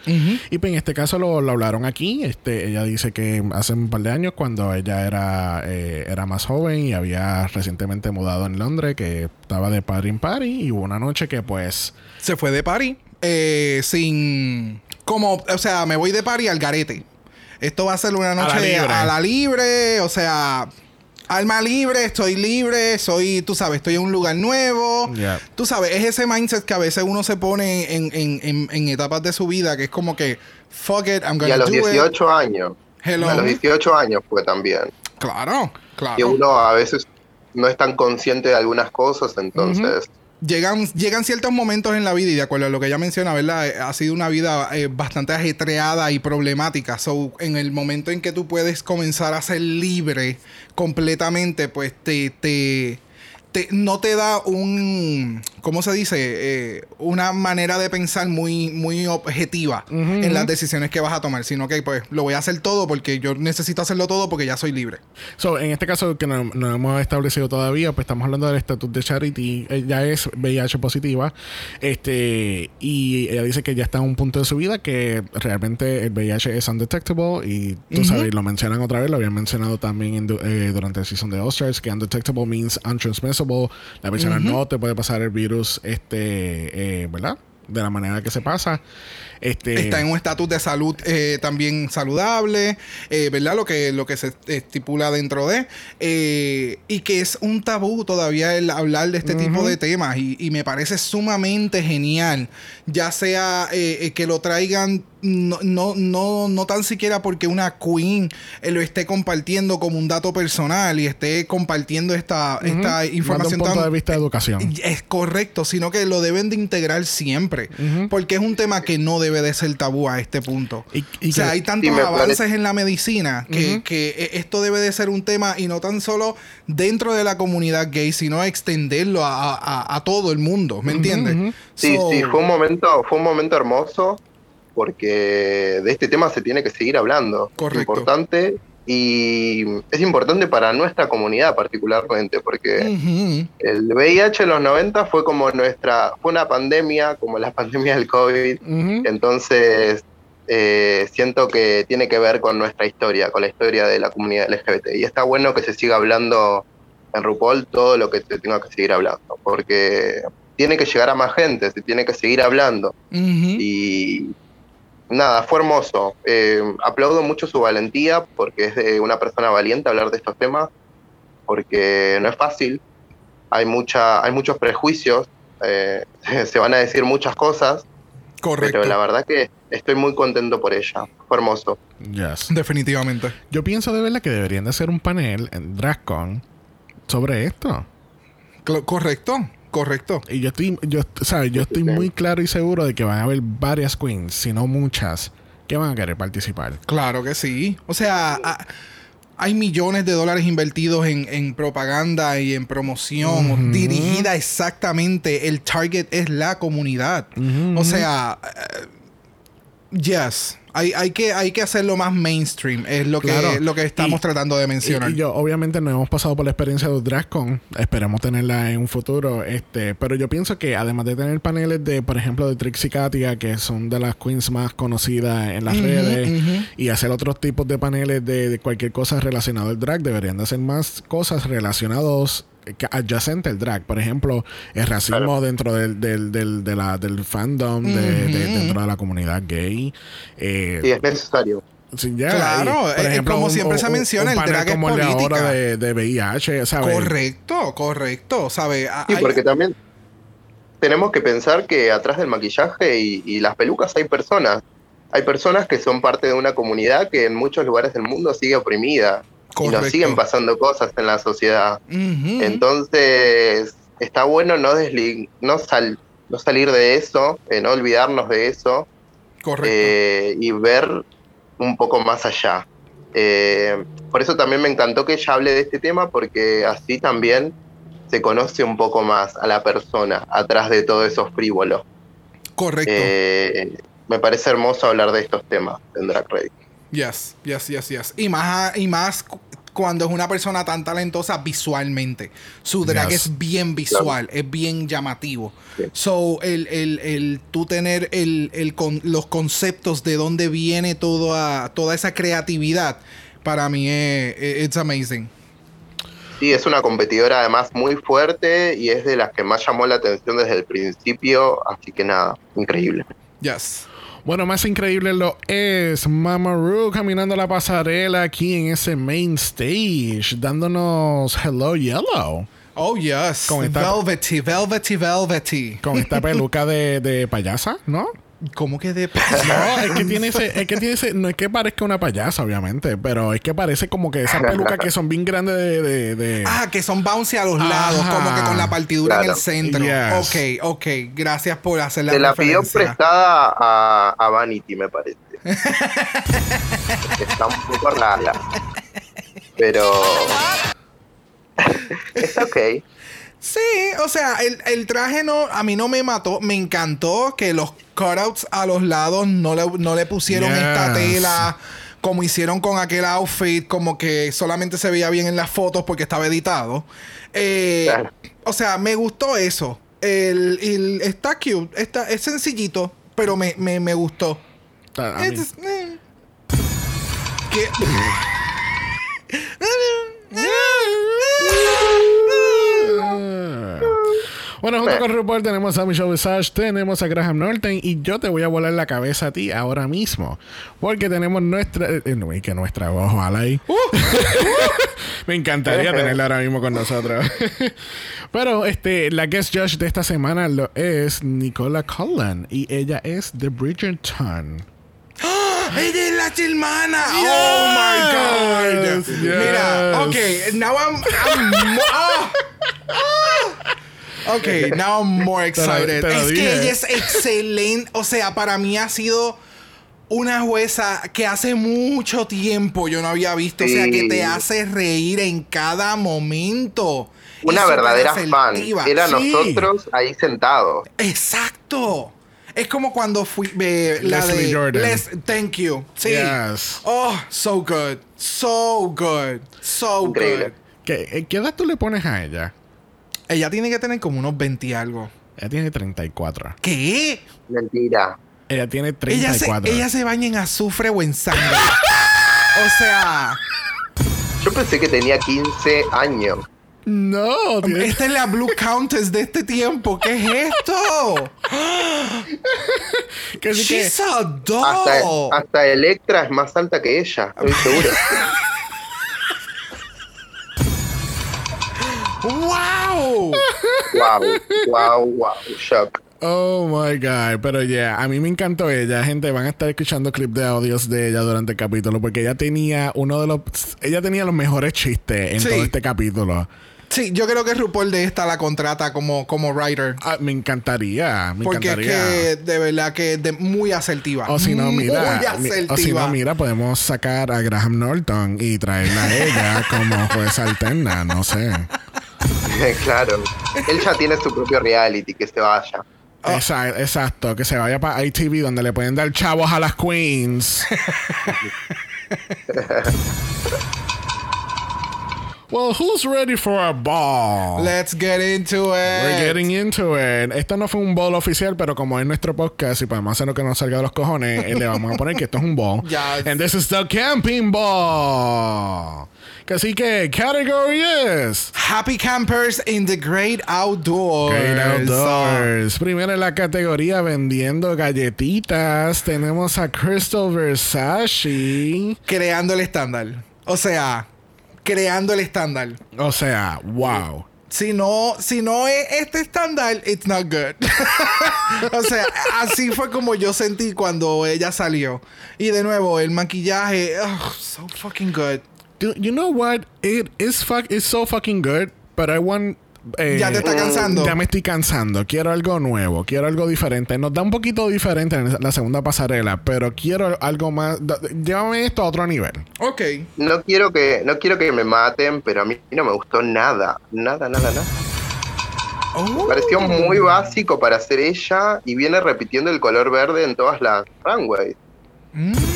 Y pues en este caso lo, lo hablaron aquí. Este, ella dice que hace un par de años, cuando ella era, era más joven y había recientemente mudado en Londres, que estaba de party en party. Y hubo una noche que pues. Se fue de party eh, sin... Como, o sea, me voy de party al garete. Esto va a ser una la noche libre. a la libre, o sea... Alma libre, estoy libre, soy, tú sabes, estoy en un lugar nuevo. Yeah. Tú sabes, es ese mindset que a veces uno se pone en, en- en- en etapas de su vida, que es como que, fuck it, I'm Y gonna a los do it. 18 años. Hello. A los 18 años fue también. Claro, Que claro. uno a veces no es tan consciente de algunas cosas, entonces llegan, llegan ciertos momentos en la vida y de acuerdo a lo que ella menciona, ¿verdad? Eh, Ha sido una vida eh, bastante ajetreada y problemática. So, en el momento en que tú puedes comenzar a ser libre completamente, pues te, te, te- no te da un, ¿cómo se dice? Eh, una manera de pensar muy, muy objetiva en las decisiones que vas a tomar, sino que pues lo voy a hacer todo porque yo necesito hacerlo todo porque ya soy libre. So, en este caso que no, no hemos establecido todavía, pues estamos hablando del estatus de Charity. Ella es VIH positiva. Este, y ella dice que ya está en un punto de su vida que realmente el VIH es undetectable. Y tú sabes, lo mencionan otra vez, lo habían mencionado también en eh, durante el season de Oscars, que undetectable means untransmissible. La persona no te puede pasar el virus, este, eh, ¿verdad? De la manera que se pasa. Este, Está en un estatus de salud eh, también saludable, eh, ¿verdad? Lo que, lo que se estipula dentro de. eh, y que es un tabú todavía el hablar de este tipo de temas. Y, y me parece sumamente genial. Ya sea eh, que lo traigan. No, no, no, no tan siquiera porque una queen eh, lo esté compartiendo como un dato personal y esté compartiendo esta, esta más de un información punto tan- de vista de educación. es correcto, sino que lo deben de integrar siempre, porque es un tema que no debe de ser tabú a este punto. Y- y o sea, que- hay tantos avances parece- en la medicina que, que eh, esto debe de ser un tema y no tan solo dentro de la comunidad gay, sino extenderlo a, a- a todo el mundo, ¿me entiendes? Sí, So, sí, fue un momento, fue un momento hermoso porque de este tema se tiene que seguir hablando. Correcto. Importante y es importante para nuestra comunidad particularmente porque el VIH en los 90 fue como nuestra, fue una pandemia, como la pandemia del COVID. Entonces eh, siento que tiene que ver con nuestra historia, con la historia de la comunidad LGBT. Y está bueno que se siga hablando en RuPaul todo lo que se tenga que seguir hablando, porque tiene que llegar a más gente, se tiene que seguir hablando. Y nada, fue hermoso. Eh, aplaudo mucho su valentía porque es de una persona valiente hablar de estos temas, porque no es fácil. Hay, mucha, hay muchos prejuicios, eh, se van a decir muchas cosas, Correcto. pero la verdad que estoy muy contento por ella. Fue hermoso. Yes. Definitivamente. Yo pienso de verdad que deberían de hacer un panel en DragCon sobre esto. Correcto, correcto. Y yo estoy, yo, ¿sabes? Yo estoy muy claro y seguro de que van a haber varias queens, si no muchas, que van a querer participar. Claro que sí. O sea, a- hay millones de dólares invertidos en, en propaganda y en promoción dirigida exactamente. El target es la comunidad. O sea, eh, yes. Hay, hay, que, hay que hacerlo más mainstream. Es lo que, Claro. lo que estamos Y- tratando de Y, mencionar. y yo, obviamente, no hemos pasado por la experiencia de DragCon. Esperemos tenerla en un futuro. Este, pero yo pienso que además de tener paneles de, por ejemplo, de Trixie Katia, que son de las queens más conocidas en las redes, y hacer otros tipos de paneles de, de cualquier cosa relacionada al drag, deberían de hacer más cosas relacionadas adyacente al drag. Por ejemplo, el racismo dentro del, del, del, de la- del fandom, de, de- dentro de la comunidad gay. Eh, Sí, es necesario. Claro, y, eh, como siempre se menciona, el panel drag es como de política. ahora de, de VIH, ¿sabes? correcto, correcto. ¿Sabe? A- Sí, hay- porque también tenemos que pensar que atrás del maquillaje y, y las pelucas hay personas. Hay personas que son parte de una comunidad que en muchos lugares del mundo sigue oprimida. Y Correcto. nos siguen pasando cosas en la sociedad. Entonces, está bueno no, no, sal- no salir de eso, eh, no olvidarnos de eso correcto. eh, y ver un poco más allá. Eh, por eso también me encantó que ella hable de este tema, porque así también se conoce un poco más a la persona atrás de todo eso frívolo. correcto. Me parece hermoso hablar de estos temas en Drag Race. Yes, yes, yes, yes. Y más, y más cu- cuando es una persona tan talentosa visualmente. Su drag Yes. es bien visual, es bien llamativo. Sí. So, el, el, el tú tener el, el con, los conceptos de dónde viene toda, toda esa creatividad, para mí es it's amazing. Sí, es una competidora además muy fuerte y es de las que más llamó la atención desde el principio, así que nada, increíble. Yes. Bueno, más increíble lo es Mama Ru caminando la pasarela aquí en ese main stage, dándonos Hello Yellow. Oh, yes. Con esta- Velvety, velvety, velvety. Con esta peluca de, de payasa, ¿no? ¿Cómo que de No, es que tiene ese, es que tiene ese, no es que parezca una payasa, obviamente, pero es que parece como que esas pelucas que son bien grandes de, de, de- Ah, que son bouncy a los lados, como que con la partidura en el centro. Yes. Ok, ok. Gracias por hacer la Se la pidió prestada a, a Vanity, me parece. Está un poco rara. Pero. Está ok. Sí, o sea, el, el traje no, a mí no me mató. Me encantó que los cutouts a los lados no le, no le pusieron Yes. esta tela como hicieron con aquel outfit, como que solamente se veía bien en las fotos porque estaba editado. Eh, Claro. O sea, me gustó eso. El, el- está cute, está, es sencillito, pero me, me, me gustó. Bueno, junto con RuPaul tenemos a Michelle Visage, tenemos a Graham Norton y yo te voy a volar la cabeza a ti ahora mismo. Porque tenemos nuestra... eh, no, y que nuestra voz, ojalá ahí. Me encantaría tenerla ahora mismo con nosotros. Pero este, la guest judge de esta semana lo es Nicola Cullen y ella es de Bridgerton. ¡Ella es la hermana! ¡Oh, my God! Yes, Mira, ok, now I'm... I'm ah, ah. Ok, now I'm more excited. te lo es dije. que ella es excelente. O sea, para mí ha sido una jueza que hace mucho tiempo yo no había visto. O sea, que te hace reír en cada momento. Una verdadera fan. Era Sí. nosotros ahí sentados. Exacto. Es como cuando fui eh, la Leslie de Jordan. Les- thank you. Sí. Yes. Oh, so good. So good. So Increíble. good. ¿Qué, eh, ¿Qué edad tú le pones a ella? Ella tiene que tener como unos 20 y algo. Ella tiene 34. ¿Qué? Mentira. Ella tiene Ella se, 34. ella se baña en azufre o en sangre. o sea, Yo pensé que tenía 15 años. No, tiene- esta es la Blue Countess de este tiempo. ¿Qué es esto? que She's a Hasta, hasta Electra es más alta que ella, estoy seguro. ¡Wow! wow, wow, wow, shock. Oh my god, pero ya, a mí me encantó ella, gente, van a estar escuchando clip de audios de ella durante el capítulo porque ella tenía uno de los ella tenía los mejores chistes en Sí. todo este capítulo. Sí, yo creo que RuPaul de esta la contrata como, como writer. Ah, me encantaría, me Porque es que de verdad que es de- muy asertiva. o si no, mira, Muy mi- asertiva. o si no, mira, podemos sacar a Graham Norton y traerla a ella como jueza alterna, no sé. claro. Él ya tiene su propio reality, que se vaya. Esa- exacto, que se vaya para ITV donde le pueden dar chavos a las queens. well, who's ready for a ball? Let's get into it. We're getting into it. Esto no fue un ball oficial, pero como es nuestro podcast y podemos hacer lo que nos salga de los cojones, eh, le vamos a poner que esto es un ball. Yes. And this is the camping ball. Así que, category is. Happy campers in the great outdoors. Great Outdoors. Primero en la categoría vendiendo galletitas tenemos a Crystal Versace. Creando el estándar. O sea, creando el estándar. O sea, wow. Si no, si no es este estándar, it's not good. o sea, así fue como yo sentí cuando ella salió. Y de nuevo, el maquillaje, ugh, so fucking good. You, you know what? It is fuck it's so fucking good, but I want eh, Ya te está cansando. Ya me estoy cansando. Quiero algo nuevo. Quiero algo diferente. Nos da un poquito diferente en la segunda pasarela, pero quiero algo más. Llévame esto a otro nivel. Ok. No quiero que, no quiero que me maten, pero a mí no me gustó nada. Nada, nada, nada. Oh. Pareció muy básico para ser ella y viene repitiendo el color verde en todas las runways. Eh,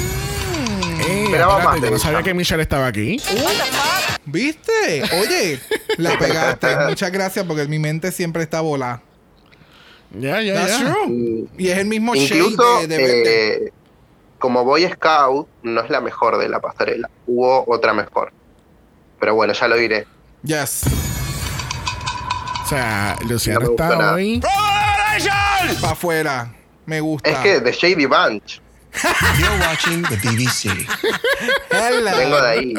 Esperaba más yo no sabía que Michelle estaba aquí. ¿Viste? Oye, la pegaste. Muchas gracias porque mi mente siempre está volada. Ya, ya, ya. true. Y es el mismo Incluso shade de, de eh, como Boy Scout no es la mejor de la pasarela. Hubo otra mejor. Pero bueno, ya lo diré. Yes. O sea, Luciano No está nada. hoy. Para afuera. Me gusta. Es que The Shady Bunch, You're watching the BBC. Hello. vengo de ahí.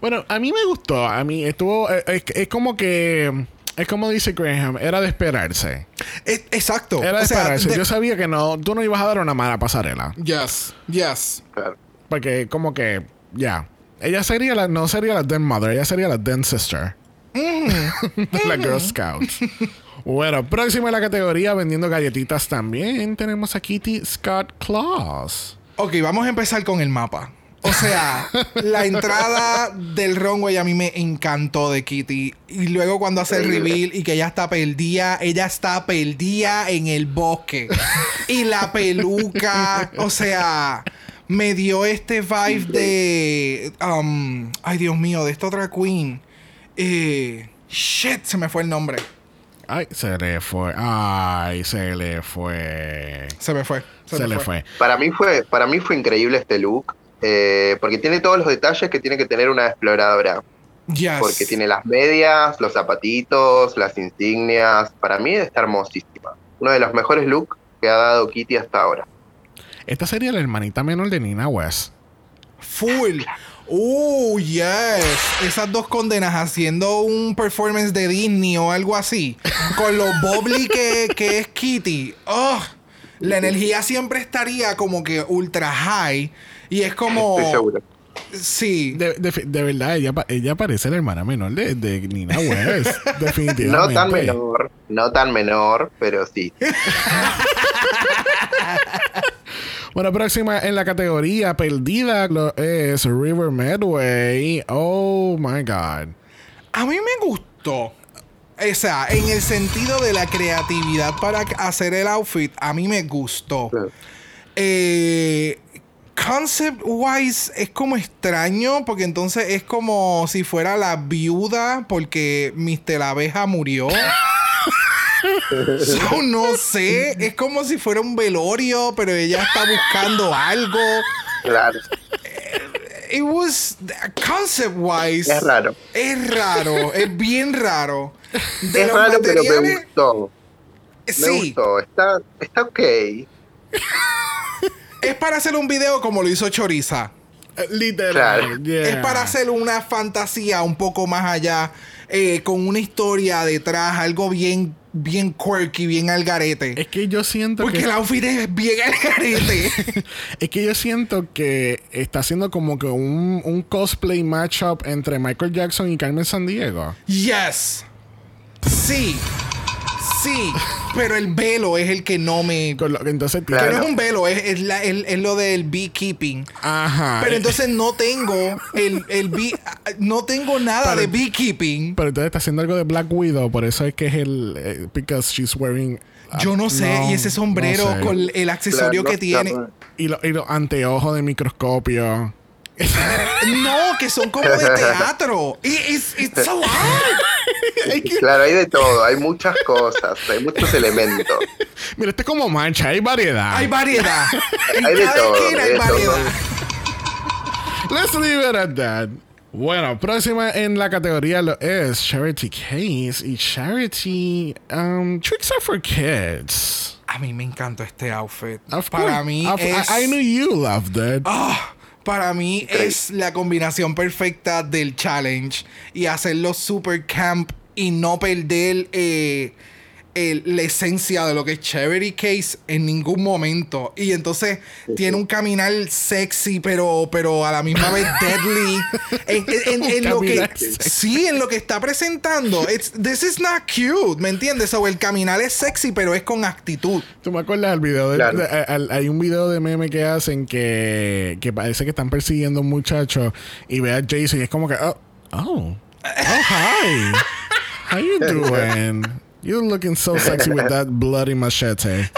Bueno, a mí me gustó. A mí estuvo. eh, Es, es como que. es como dice Graham, era de esperarse. Exacto. Era de o sea, esperarse. de- Yo sabía que no, tú no ibas a dar una mala pasarela. Yes, yes. Porque como que, ya. Ella sería la, no sería la Den Mother, ella sería la Den Sister. la Girl Scout. Bueno, próxima en la categoría vendiendo galletitas también tenemos a Kitty Scott Claus. Ok, vamos a empezar con el mapa. O sea, la entrada del runway a mí me encantó de Kitty. Y luego cuando hace el reveal y que ella está perdida, ella está perdida en el bosque. Y la peluca, o sea, me dio este vibe de... um, ay, Dios mío, de esta otra queen. Eh, shit, se me fue el nombre. Ay, se le fue. Ay, se le fue. Se me fue. Se, me le fue. Para mí fue, para mí fue increíble este look. eh, porque tiene todos los detalles que tiene que tener una exploradora. Yes. Porque tiene las medias, los zapatitos, las insignias. Para mí está hermosísima. Uno de los mejores looks que ha dado Kitty hasta ahora. Esta sería la hermanita menor de Nina West. Full. Uh, yes. Esas dos condenas haciendo un performance de Disney o algo así. Con lo bubbly que, que es Kitty. Oh, la energía siempre estaría como que ultra high. Y es como. Estoy seguro. Sí. De, de- de verdad, ella, ella parece la hermana menor de, de Nina West. definitivamente. No tan menor, no tan menor, pero sí. Bueno, próxima en la categoría perdida lo es River Medway. Oh my God. A mí me gustó. O sea, en el sentido de la creatividad para hacer el outfit, a mí me gustó. Claro. Eh, concept wise es como extraño porque entonces es como si fuera la viuda porque Mr. La Abeja murió. So, no sé, es como si fuera un velorio, pero ella está buscando algo. Claro. It was concept wise. Es raro. Es raro, es bien raro. De es raro, pero me gustó. Me sí, gustó. Está, está ok. es para hacer un video como lo hizo Choriza. Eh, Literal. Claro. yeah. Es para hacer una fantasía un poco más allá, eh, con una historia detrás, algo bien, bien quirky, bien al garete. Es que yo siento Porque que. el outfit es bien al garete. Es que yo siento que está haciendo como que un, un cosplay matchup entre Michael Jackson y Carmen Sandiego. yes. Sí. Sí. Pero el velo es el que no me. Lo- entonces, Que Claro. no es un velo, es, es la- es lo del beekeeping. Ajá. Pero entonces no tengo el, el bee- no tengo nada Pero- de beekeeping. Pero entonces está haciendo algo de Black Widow, por eso es que es el. eh, because she's wearing. Yo no sé, no, y ese sombrero no sé. con el accesorio Claro, que no, tiene. Y los y los anteojos de microscopio. No, que son como de teatro. It's, it's so hard. Claro, hay de todo. Hay muchas cosas. Hay muchos elementos. Mira, este es como mancha, hay variedad. Hay variedad. En Hay de todo, esquina hay todo. variedad. Let's leave it at that. Bueno, próxima en la categoría lo es Charity Case y Charity um, Tricks are for Kids. A mí me encantó este outfit. Of Para course. mí Of- es... I, I knew you loved it. Ah, para mí es la combinación perfecta del challenge y hacerlo super camp y no perder eh, el- la esencia de lo que es Charity Case en ningún momento. Y entonces tiene un caminar sexy, pero, pero a la misma vez deadly. en, en- en- en lo que, sexy. sí, en lo que está presentando. It's, this is not cute, ¿me entiendes? O el caminar es sexy, pero es con actitud. ¿Tú me acuerdas del video? de- Claro. de- al- hay un video de meme que hacen que, que parece que están persiguiendo a un muchacho y ve a Jason y es como que, oh, oh, oh, hi. How you doing? You're looking so sexy with that bloody machete.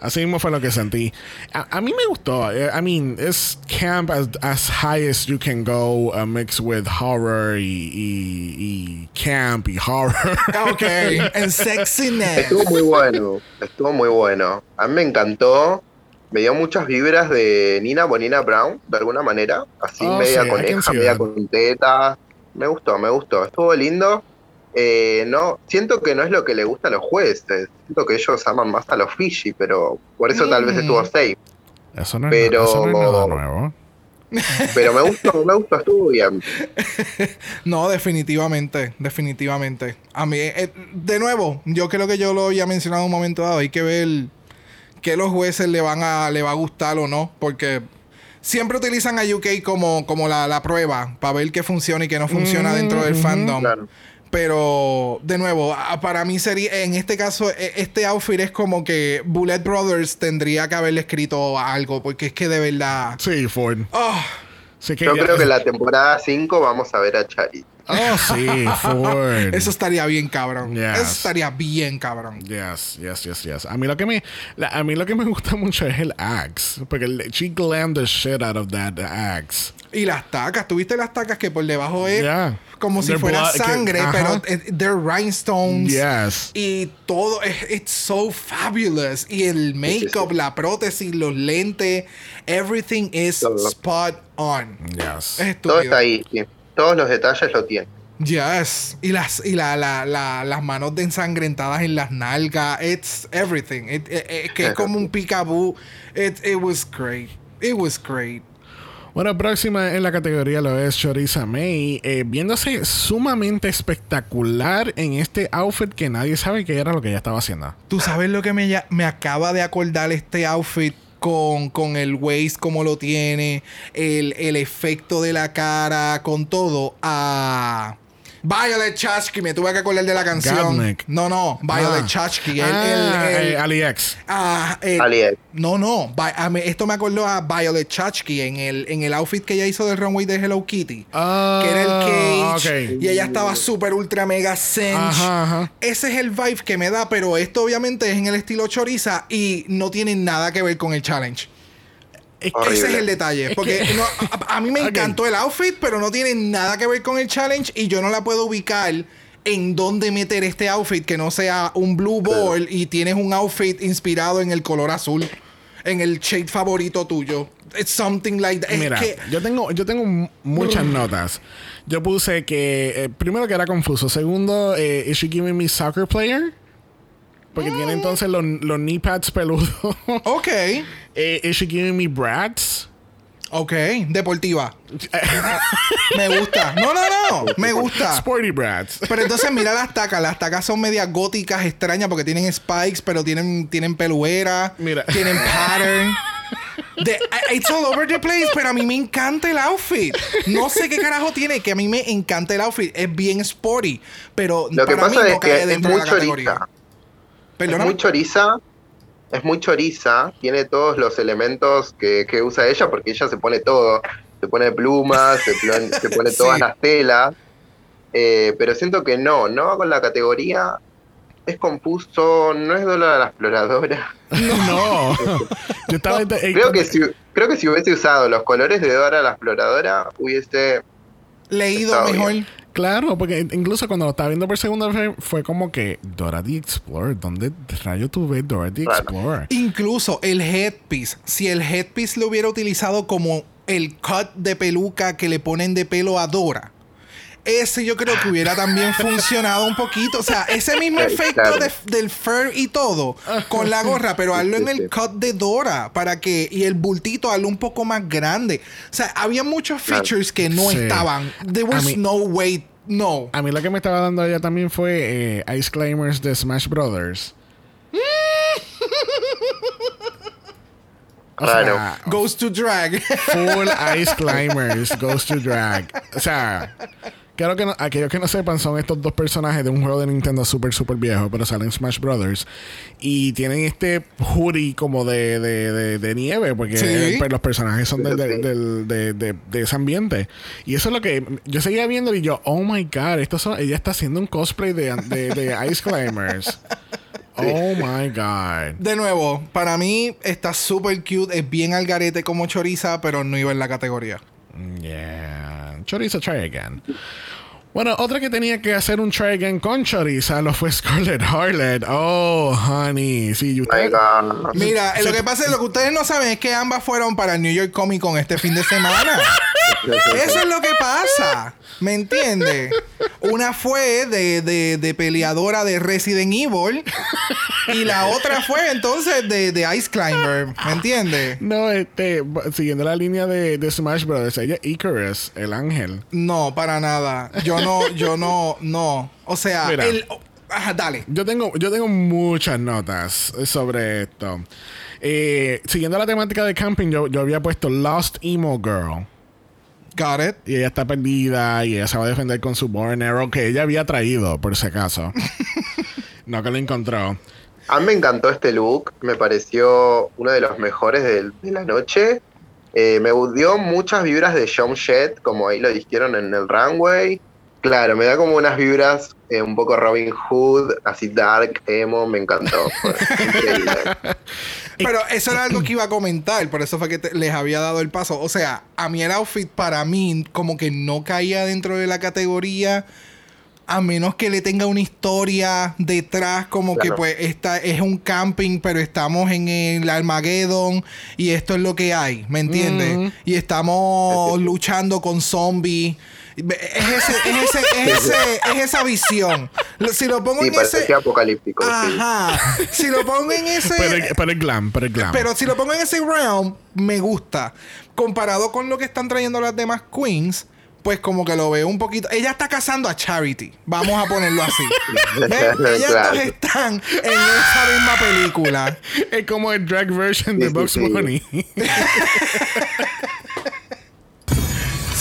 Así mismo fue lo que sentí. A, a mí me gustó. Eh, I mean, it's camp as, as high as you can go, uh, mixed with horror y, y, y camp y horror. Ok, en sexiness. Estuvo muy bueno. Estuvo muy bueno. A mí me encantó. Me dio muchas vibras de Nina Bonina Brown, de alguna manera. Así Oh, media sí, coneja, media that. con teta. Me gustó, me gustó. Estuvo lindo. Eh, no, siento que no es lo que le gusta a los jueces. Siento que ellos aman más a los Fiji, pero por eso tal vez Mm. estuvo safe. Eso no, es, Pero- eso no es nada nuevo. Pero me gustó, me gustó, estuvo bien. No, definitivamente, definitivamente. A mí, eh, de nuevo, yo creo que yo lo había mencionado en un momento dado. Hay que ver qué los jueces le van a, le va a gustar o no, porque siempre utilizan a UK como, como la, la prueba para ver qué funciona y qué no funciona dentro del fandom. Claro. Pero, de nuevo, para mí sería, en este caso, e- este outfit es como que Bullet Brothers tendría que haberle escrito algo, porque es que de verdad. Sí, Ford. Oh, Sí que Yo ya- creo que la temporada 5 vamos a ver a Charity. Oh, sí, Ford. eso estaría bien cabrón. Yes. Eso estaría bien cabrón. Yes, yes, yes, yes. A mí lo que me, la- a mí lo que me gusta mucho es el axe, porque el- she glammed the shit out of that axe. Y las tacas, ¿tuviste las tacas que por debajo es Yeah. como si They're fuera blood- que- sangre, ajá. pero they're rhinestones. Yes. Y todo es it's so fabulous. Y el make-up, la prótesis, los lentes, everything is spot on. Yes. Es Todo está ahí, sí. Todos los detalles lo tienen. Yes. Y las, y la, la, la- las manos de ensangrentadas en las nalgas. It's everything. It- it- it- que es como un peekaboo. It, it was great. It was great. Bueno, próxima en la categoría lo es Choriza May, eh, viéndose sumamente espectacular en este outfit que nadie sabe qué era lo que ella estaba haciendo. Tú sabes lo que me, me acaba de acordar este outfit con, con el waist como lo tiene, el, el efecto de la cara, con todo, a Violet Chachki. Me tuve que acordar de la canción. No, no, Violet Ah. Chachki. El, Ah, el- el- eh, AliEx. ah, el- AliEx. no, no. Vi- esto me acordó a Violet Chachki en el, en el outfit que ella hizo del runway de Hello Kitty. Que era el cage. Y ella estaba súper ultra mega cinch. Ajá, ajá. Ese es el vibe que me da, pero esto obviamente es en el estilo choriza y no tiene nada que ver con el challenge. Es que-. Ese es el detalle. Es Porque que- no, a, a mí me encantó el outfit, pero no tiene nada que ver con el challenge y yo no la puedo ubicar en dónde meter este outfit que no sea un blue ball y tienes un outfit inspirado en el color azul, en el shade favorito tuyo. It's something like that. Es Mira, que- yo tengo, yo tengo muchas notas. Yo puse que, eh, primero que era confuso. Segundo, eh, ¿is she giving me soccer player? Porque tiene Mm. entonces los, los knee pads peludos. ok, eh, ¿Is she giving me brats? ok, deportiva. me gusta. No, no, no. Me gusta. Sporty brats. Pero entonces mira las tacas. Las tacas son medias góticas, extrañas, porque tienen spikes, pero tienen, tienen peluera. Mira. Tienen pattern. De- it's all over the place, pero a mí me encanta el outfit. No sé qué carajo tiene, que a mí me encanta el outfit. Es bien sporty, pero Lo que mí pasa no es cae que es dentro muy de la categoría. choriza. Es muy choriza. Es muy choriza. Tiene todos los elementos que, que usa ella porque ella se pone todo. Se pone plumas, se, pone- se pone todas Sí. las telas. Eh, pero siento que no, no va con la categoría. Es confuso, no es Dora la exploradora. No. Yo estaba. eh, Creo que si, creo que si hubiese usado los colores de Dora la exploradora, hubiese. Leído mejor. bien. Claro, porque incluso cuando lo estaba viendo por segunda vez fue como que Dora the Explorer. ¿Dónde rayo tú ves Dora the Claro. Explorer? Incluso el headpiece. Si el headpiece lo hubiera utilizado como el cut de peluca que le ponen de pelo a Dora. Ese yo creo que hubiera también funcionado un poquito. O sea, ese mismo efecto claro. de- del fur y todo con la gorra, pero hazlo en el cut de Dora para que y el bultito hazlo un poco más grande. O sea, había muchos features que no Sí. estaban. There A was mí- no way. No. A mí lo que me estaba dando ella también fue eh, Ice Climbers de Smash Brothers. O Claro. sea, Goes to drag. Full Ice Climbers Goes to Drag. O sea, creo que no- aquellos que no sepan son estos dos personajes de un juego de Nintendo súper, súper viejo, pero salen en Smash Brothers. Y tienen este hoodie como de, de, de- de nieve, porque Sí. pues, los personajes son de, de- Sí. del- de- ese ambiente. Y eso es lo que yo seguía viendo y yo, oh my god, esto son, ella está haciendo un cosplay de, de, de Ice Climbers. Oh my god. De nuevo, para mí está súper cute, es bien al garete como choriza, pero no iba en la categoría. Yeah. Chorizo, try again. Bueno, otra que tenía que hacer un try again con choriza lo fue Scarlett Harlot. Oh, honey. Sí, usted. Mira, lo que pasa es lo que ustedes no saben es que ambas fueron para el New York Comic Con este fin de semana. Eso es lo que pasa. ¿Me entiendes? Una fue de, de- de peleadora de Resident Evil. Y la otra fue entonces de, de Ice Climber. ¿Me entiendes? No, este, siguiendo la línea de, de Smash Brothers, ella es Icarus, el ángel. No, para nada. Yo no, yo no, no. O sea, Mira. el. Ajá, dale. Yo tengo, yo tengo muchas notas sobre esto. Eh, siguiendo la temática de camping, yo, yo había puesto Lost Emo Girl. Got it. Y ella está perdida y ella se va a defender con su Bow and Arrow que ella había traído, por si acaso. no que lo encontró. A mí me encantó este look, me pareció uno de los mejores de, la noche. Eh, me dio muchas vibras de John Jett, como ahí lo dijeron en el runway. Claro, me da como unas vibras eh, un poco Robin Hood, así dark, emo, me encantó. Pero eso era algo que iba a comentar, por eso fue que te- les había dado el paso. O sea, a mí el outfit para mí como que no caía dentro de la categoría a menos que le tenga una historia detrás, como que pues esta es un camping, pero estamos en el Armageddon y esto es lo que hay, ¿me entiendes? Y estamos luchando con zombies. Es, ese, es, ese, es, ese- es esa visión. Si lo pongo Sí, en ese... apocalíptico. sí. Ajá. Si lo pongo en ese... Pero, pero es glam, pero es glam. Pero si lo pongo en ese realm, me gusta. Comparado con lo que están trayendo las demás queens, pues como que lo veo un poquito. Ella está casando a Charity. Vamos a ponerlo así. Ellas Claro. dos están en esa misma película. es como el drag version de Sí, sí, Box sí.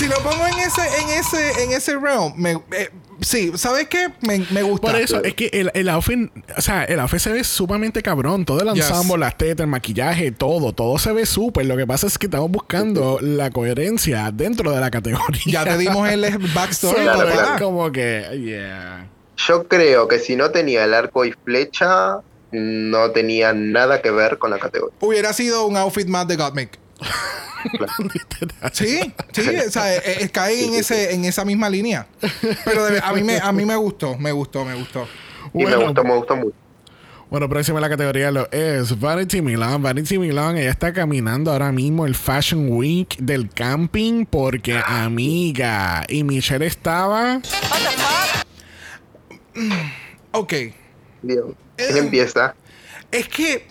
Si lo pongo en ese, en ese, en ese realm, me, eh, sí, ¿sabes qué? Me, me gusta. Por eso, es que el, el outfit, o sea, el outfit se ve sumamente cabrón. Todo el Yes. ensamble, las tetas, el maquillaje, todo, todo se ve súper. Lo que pasa es que estamos buscando la coherencia dentro de la categoría. Ya te dimos el backstory, Sí, Claro, como que, yeah. Yo creo que si no tenía el arco y flecha, no tenía nada que ver con la categoría. Hubiera sido un outfit más de Gottmik. Sí, sí, o sea, eh, eh, cae en ese, en esa misma línea. Pero de- a mí me, a mí me gustó, me gustó, me gustó. Y Bueno. me gustó, me gustó mucho. Bueno, próxima la categoría lo es Vanity Milan. Vanity Milan, ella está caminando ahora mismo el Fashion Week del camping porque amiga y Michelle estaba Ok. Bien. Eh. ¿Quién empieza? Es que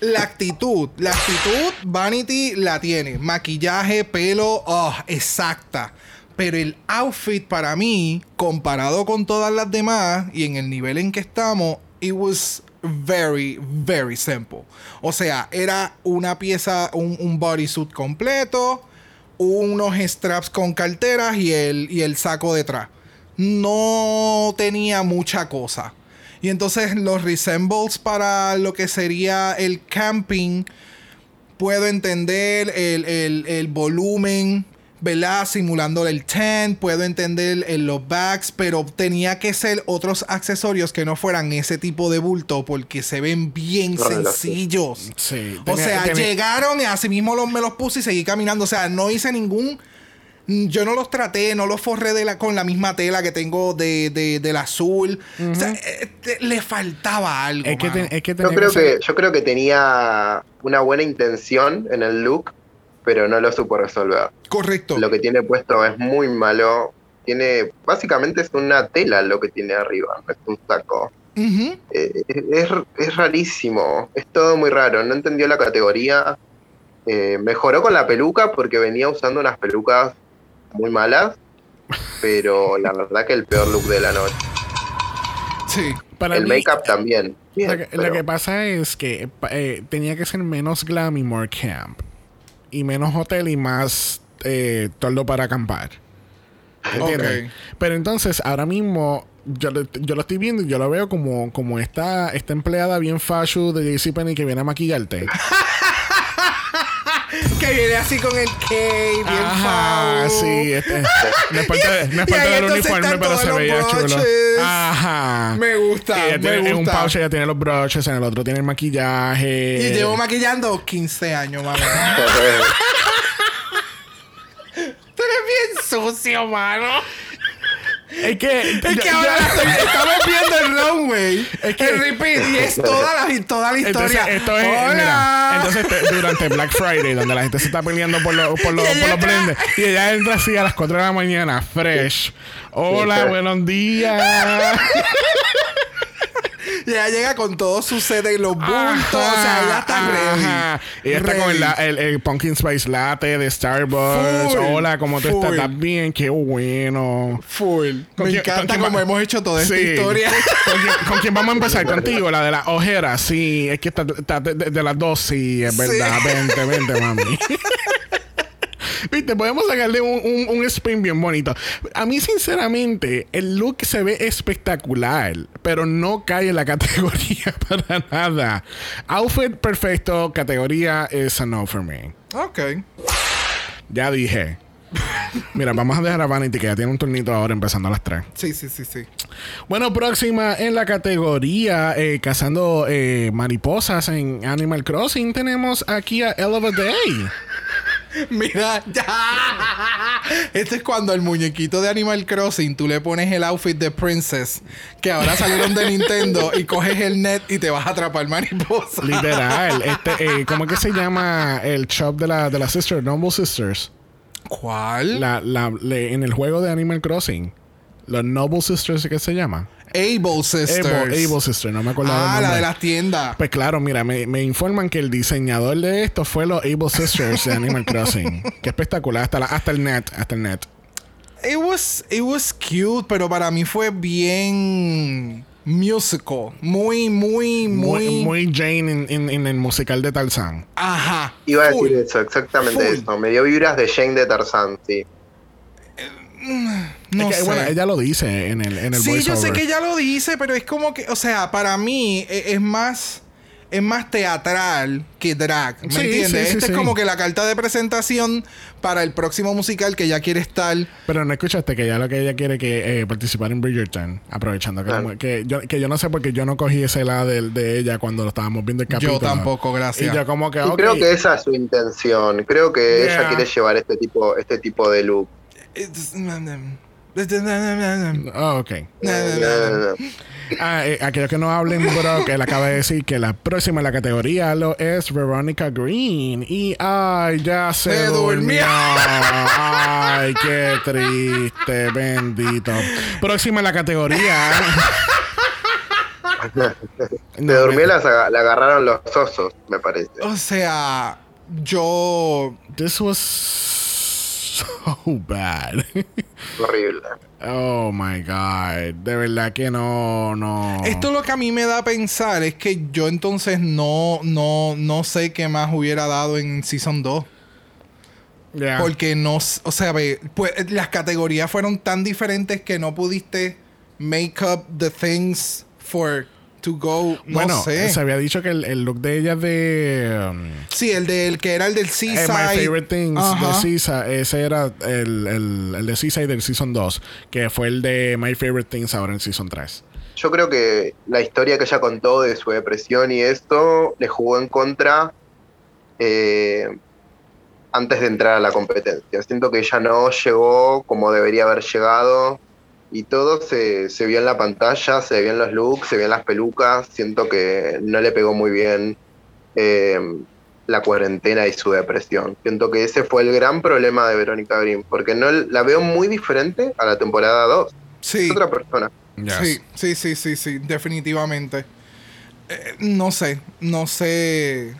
la actitud, la actitud, Vanity la tiene. Maquillaje, pelo, oh, exacta. Pero el outfit para mí, comparado con todas las demás y en el nivel en que estamos, it was very, very simple. O sea, era una pieza, un, un bodysuit completo, unos straps con carteras y el, y el saco detrás. No tenía mucha cosa. Y entonces los resembles para lo que sería el camping, puedo entender el, el- el volumen, ¿verdad? Simulando el tent, puedo entender el- los bags, pero tenía que ser otros accesorios que no fueran ese tipo de bulto porque se ven bien No, sencillos. Sí, o tenía- sea, tenía- llegaron y así mismo los, me los puse y seguí caminando. O sea, no hice ningún... Yo no los traté, no los forré de la, con la misma tela que tengo de, de- del azul. O sea, eh, te- le faltaba algo. es que, te- es que Yo creo ser- que, yo creo que tenía una buena intención en el look, pero no lo supo resolver. Correcto. Lo que tiene puesto es muy malo. Tiene, básicamente es una tela lo que tiene arriba, no es un saco. Eh, es, es rarísimo, es todo muy raro, no entendió la categoría. Eh, mejoró con la peluca porque venía usando unas pelucas muy malas, pero la verdad que el peor look de la noche. Sí. para el make-up también. bien, Lo que, lo pero- que pasa es que eh, tenía que ser menos glam y more camp. Y menos hotel y más eh, toldo para acampar. Pero entonces, ahora mismo, yo, lo- yo lo estoy viendo y yo lo veo como, como esta, esta empleada bien fashion de JCPenney que viene a maquillarte. Que viene así con el cape, bien Ajá, sí. este, no es parte, de- no es Y parte ahí del uniforme, pero se veía chulo. broches. Ajá. Me gusta, Ella me tiene- En un gusta. pouch ella tiene los broches, en el otro tiene el maquillaje. Y llevo maquillando 15 años, mano. Tú eres bien sucio, mano. Es que, Es yo- que ahora yo- estoy- estamos viendo el runway. Es que- el repeat y es toda la, toda la Entonces, historia. esto es, Hola. mira, entonces te- durante Black Friday, donde la gente se está peleando por, lo- por, lo- por los blenders, y ella entra así a las 4 de la mañana, fresh. Hola, buenos días. Y ella llega con todo su set en los bultos. o sea, ella está ready. Ajá. Ella está con el, Ready. el, el Pumpkin Spice Latte de Starbucks. Full, Hola, ¿cómo tú estás? ¿Estás bien? Qué bueno. Full. ¿Con Me quién- encanta cómo hemos hecho toda esta Sí. historia. ¿Con quién, con quién vamos a empezar? Contigo, la de las ojeras. Sí, es que está, está de, de- de las dos, sí, es verdad. Vente, vente, mami. Viste, podemos sacarle un, un, un spin bien bonito. A mí, sinceramente, el look se ve espectacular, pero no cae en la categoría para nada. Outfit perfecto, categoría es a no for me. ok. Ya dije. Mira, vamos a dejar a Vanity que ya tiene un turnito ahora empezando a las 3. Sí, sí, sí, sí. Bueno, próxima en la categoría eh, cazando eh, mariposas en Animal Crossing tenemos aquí a Ella of a Day. Mira, ya. Este es cuando el muñequito de Animal Crossing tú le pones el outfit de Princess que ahora salieron de Nintendo y coges el net y te vas a atrapar mariposa. Literal. Este, eh, ¿Cómo es que se llama el shop de la, de las Sisters? Noble Sisters. ¿Cuál? La, la, le- en el juego de Animal Crossing. Los Noble Sisters, ¿qué se llama? Able Sisters. Able, Able Sister, no me acuerdo Ah, la de las tiendas. Pues claro, mira, me, me informan que el diseñador de esto fue los Able Sisters de Animal Crossing. Qué espectacular, hasta, la- hasta el net, hasta el net. It was, it was cute, pero para mí fue bien musical. Muy, muy, muy. Muy, muy Jane en, el musical de Tarzán. Ajá. Iba a decir eso, exactamente Full. eso. Me dio vibras de Jane de Tarzán, sí. No Es que, sé. Bueno, ella lo dice en el, en el Sí, yo sé que ella lo dice, pero es como que, o sea, para mí e- es más es más teatral que drag, ¿me Sí, entiendes? sí, sí, Esta sí. es como que la carta de presentación para el próximo musical que ya quiere estar. Pero no escuchaste que ya lo que ella quiere que eh, participar en Bridgerton, aprovechando que, Claro. que, yo, que yo no sé porque yo no cogí ese lado de, de ella cuando lo estábamos viendo el Yo capítulo. tampoco, gracias. Y yo como que, creo que esa es su intención. Creo que Yeah. ella quiere llevar este tipo, este tipo de look. It's- Oh, ok. No, no, no, no. Ah, eh, aquellos que no hablen, bro, que él acaba de decir que la próxima en la categoría lo es Veronica Green. Y ay, ya se Se durmió. durmió. Ay, qué triste, bendito. Próxima en la categoría. Se durmió y la, aga- la agarraron los osos, me parece. O sea, yo This was so bad. Horrible. Oh my god. De verdad que no, no. Esto lo que a mí me da a pensar es que yo entonces no, no, no sé qué más hubiera dado en Season 2. Yeah. Porque no, o sea, ve, pues las categorías fueron tan diferentes que no pudiste make up the things for to go. No bueno, sé. se había dicho que el, el look de ella de. um, Sí, el del que era el del eh, Seaside. My Favorite Things Ajá. de Seaside. Ese era el, el, el de Seaside del Season 2. Que fue el de My Favorite Things ahora en Season 3. Yo creo que la historia que ella contó de su depresión y esto le jugó en contra eh, antes de entrar a la competencia. Siento que ella no llegó como debería haber llegado y todo se, se vio en la pantalla, se vio en los looks, se vio en las pelucas. Siento que no le pegó muy bien eh, la cuarentena y su depresión. Siento que ese fue el gran problema de Verónica Green, porque no la veo muy diferente a la temporada 2. Sí. Es otra persona. Yes. Sí, sí, sí, sí, sí, definitivamente. Eh, no sé, no sé.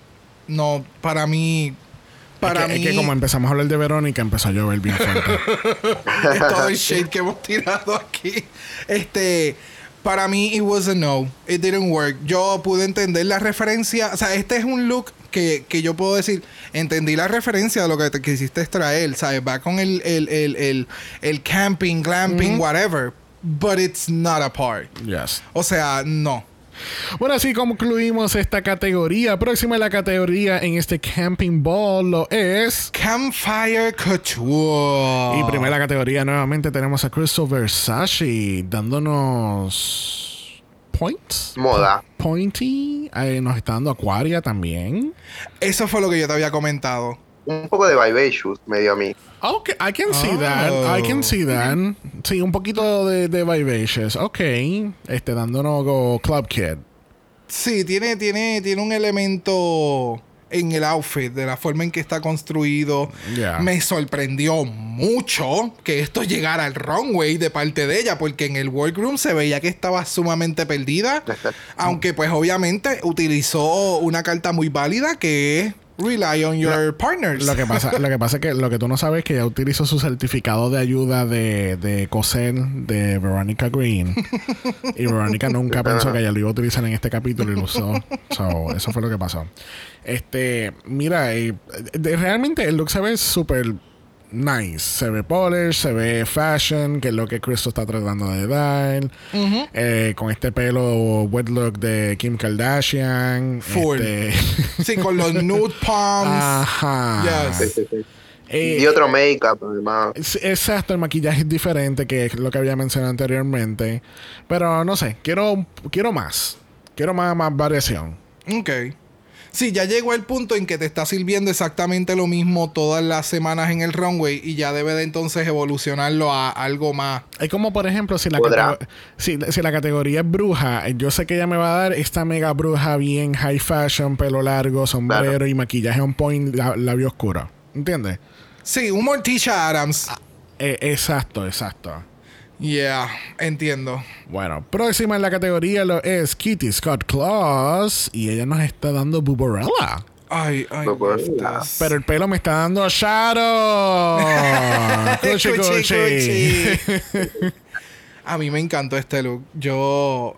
No, para mí. Para es que, mí. es que como empezamos a hablar de Verónica, empezó a llover bien fuerte. todo el shade que hemos tirado aquí. Este. Para mí, it was a no. It didn't work. Yo pude entender la referencia. O sea, este es un look que, que yo puedo decir. Entendí la referencia de lo que te quisiste extraer. ¿Sabes? Va con el, el, el, el, el camping, glamping, whatever. But it's not a part. yes. O sea, no. Bueno, así concluimos esta categoría. Próxima en la categoría en este Camping Ball lo es. Campfire Couture. Y primera categoría nuevamente tenemos a Crystal Versace dándonos points. Moda. Pointy. Eh, nos está dando Aquaria también. Eso fue lo que yo te había comentado. un poco de Vivacious me dio a mí. Okay, I can see that. I can see that. Sí, un poquito de, de Vivacious. Ok. Este, dándonos Club Kid. Sí, tiene, tiene, tiene un elemento en el outfit, de la forma en que está construido. Yeah. Me sorprendió mucho que esto llegara al runway de parte de ella, porque en el workroom se veía que estaba sumamente perdida. aunque, pues, obviamente utilizó una carta muy válida que es Rely on your partners. Lo que pasa, lo que pasa es que lo que tú no sabes es que ella utilizó su certificado de ayuda de, de coser de Veronica Green. y Veronica nunca pensó que ella lo iba a utilizar en este capítulo y lo usó. So, eso fue lo que pasó. Este, mira, eh, de- realmente el look se ve súper nice. Se ve polish, se ve fashion, que es lo que Cristo está tratando de dar. Eh, con este pelo wet look de Kim Kardashian. Full. Este, Sí, con los nude palms. Ajá. Yes. Sí, sí, sí. Eh, y otro make-up, además. Exacto, el maquillaje es diferente que es lo que había mencionado anteriormente. Pero no sé, quiero, quiero más. Quiero más, más variación. Ok. Sí, ya llegó el punto en que te está sirviendo exactamente lo mismo todas las semanas en el runway y ya debe de entonces evolucionarlo a algo más. Es como, por ejemplo, si la, si, si la categoría es bruja, yo sé que ella me va a dar esta mega bruja bien high fashion, pelo largo, sombrero Claro. y maquillaje on point, la- labio oscuro. ¿Entiendes? Sí, un Morticia Adams. Eh, exacto, exacto. Yeah, entiendo. Bueno, próxima en la categoría lo es Kitty Scott Claus y ella nos está dando Buborella. Ay, ay. Pero el pelo me está dando Shadow. Cuchi, Cuchi, cuchi. A mí me encantó este look. Yo,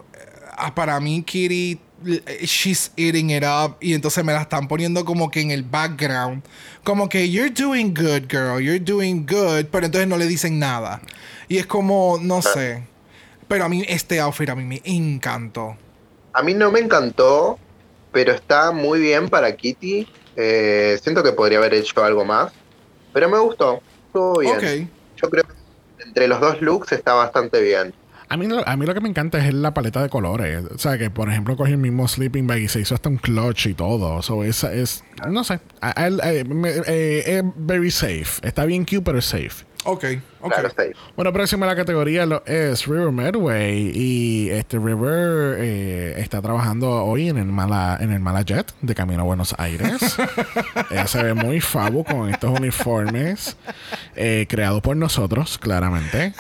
ah, para mí, Kitty, eh, she's eating it up. Y entonces me la están poniendo como que en el background. Como que, you're doing good, girl. You're doing good. Pero entonces no le dicen nada. Y es como, no sé. Pero a mí, este outfit a mí me encantó. A mí no me encantó, pero está muy bien para Kitty. Eh, siento que podría haber hecho algo más, pero me gustó. Estuvo bien. Yo creo que entre los dos looks está bastante bien. A mí, lo- a mí lo que me encanta es la paleta de colores. O sea, que por ejemplo cogió el mismo sleeping bag y se hizo hasta un clutch y todo. So, es, es no sé. Eh, eh, es very safe. Está bien cute, pero es safe. Ok, ok. Claro. Bueno, próxima a la categoría lo es River Medway. Y este River eh, está trabajando hoy en el Mala, en el Mala Jet de camino a Buenos Aires. Ella se ve muy fabu con estos uniformes eh, creados por nosotros, claramente.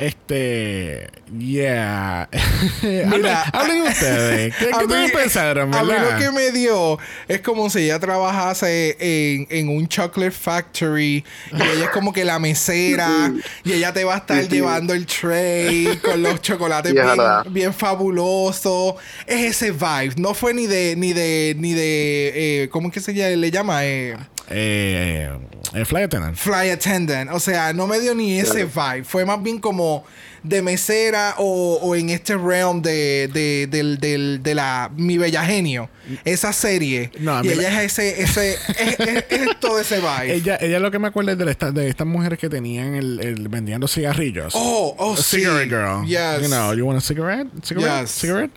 Este, yeah. hablen, Mira, hablen ustedes. ¿Qué, qué mí- pensaron, A mí lo que me dio es como si ella trabajase en, en un chocolate factory y ella es como que la mesera y ella te va a estar llevando el tray con los chocolates bien, bien fabulosos. Es ese vibe. No fue ni de, ni de, ni de, eh, ¿cómo es que se le llama? Eh, Eh, eh, Fly Attendant. fly attendant. O sea, no me dio ni ese vibe. Fue más bien como de mesera o, o en este realm de, de, del- del- de la Mi Bella Genio. Esa serie. No, y ella la- es ese, ese, es, es- es todo ese vibe. Ella, ella lo que me acuerda es de, la- esta- de estas mujeres que tenían el, el vendiendo cigarrillos. Oh, oh, A sí. cigarette girl. Yes. You know, you want a cigarette? Cigarette? Yes. Cigarette?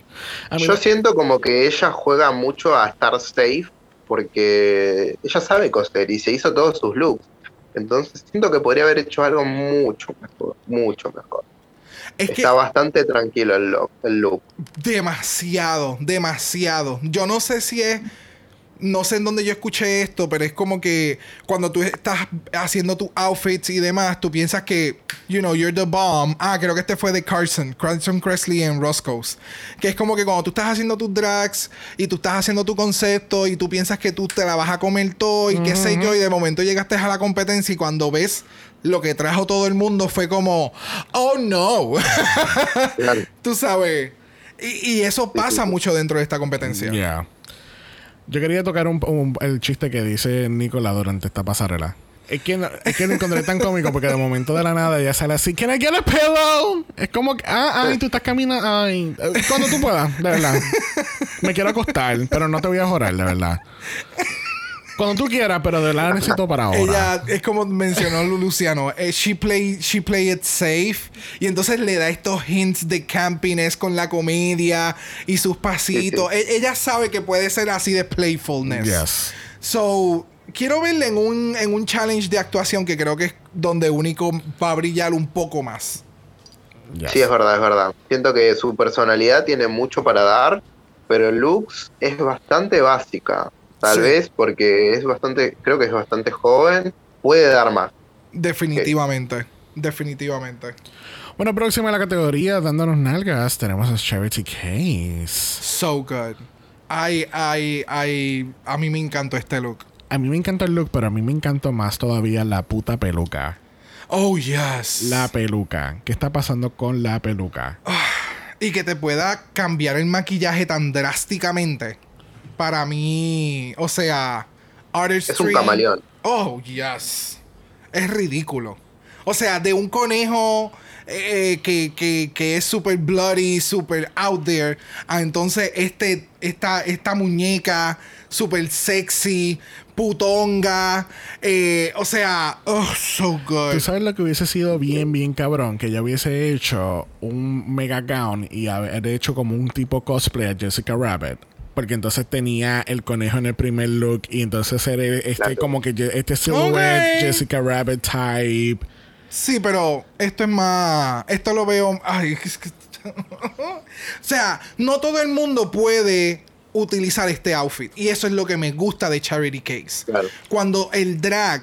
I mean, Yo siento como que ella juega mucho a estar safe porque ella sabe coser y se hizo todos sus looks. Entonces siento que podría haber hecho algo mucho mejor, mucho mejor. Es que Está bastante tranquilo el look. El look. demasiado, demasiado. Yo no sé si es. No sé en dónde yo escuché esto, pero es como que cuando tú estás haciendo tus outfits y demás, tú piensas que, you know, you're the bomb. Ah, creo que este fue de Carson, Carson Kressley en Roscoe's. Que es como que cuando tú estás haciendo tus drags y tú estás haciendo tu concepto y tú piensas que tú te la vas a comer todo y qué sé yo, y de momento llegaste a la competencia y cuando ves lo que trajo todo el mundo fue como, oh no. Claro. Tú sabes. Y, y eso pasa mucho dentro de esta competencia. Yeah. Yo quería tocar un, el chiste que dice Nicola durante esta pasarela. Es que, no- es que lo encontré tan cómico porque de momento de la nada ella sale así, ¿Can I get a pillow? Es como que, ah, ay, tú estás caminando, ay, cuando tú puedas, de verdad. Me quiero acostar, pero no te voy a jorar, de verdad. Cuando tú quieras, pero de verdad necesito para ahora. Ella es como mencionó Lu- Luciano, eh, she play she play it safe y entonces le da estos hints de campiness con la comedia y sus pasitos. E- ella sabe que puede ser así de playfulness. Yes. So, quiero verle en un, en un challenge de actuación que creo que es donde único va a brillar un poco más. Yes. Sí, es verdad, es verdad. Siento que su personalidad tiene mucho para dar, pero looks es bastante básica. Tal Sí. vez porque es bastante, creo que es bastante joven, puede dar más. Definitivamente. Definitivamente. Bueno, próxima a la categoría, dándonos nalgas, tenemos a Charity Case. So good. Ay, ay, ay. A mí me encantó este look. A mí me encanta el look, pero a mí me encantó más todavía la puta peluca. Oh, yes. La peluca. ¿Qué está pasando con la peluca? Y que te pueda cambiar el maquillaje tan drásticamente. Para mí, o sea, artistry. Es un camaleón. Oh, yes. Es ridículo. O sea, de un conejo eh, que, que- que es super bloody, super out there, a entonces este, esta, esta muñeca super sexy, putonga. eh, o sea, oh, so good. ¿Tú sabes lo que hubiese sido bien, bien cabrón? Que ella hubiese hecho un mega gown y haber hecho como un tipo cosplay a Jessica Rabbit. Porque entonces tenía el conejo en el primer look y entonces era este Claro. como que este silhouette Ok. Jessica Rabbit type. Sí, pero esto es más. Esto lo veo. Ay, es que- o sea, no todo el mundo puede utilizar este outfit. Y eso es lo que me gusta de Charity Case. Claro. Cuando el drag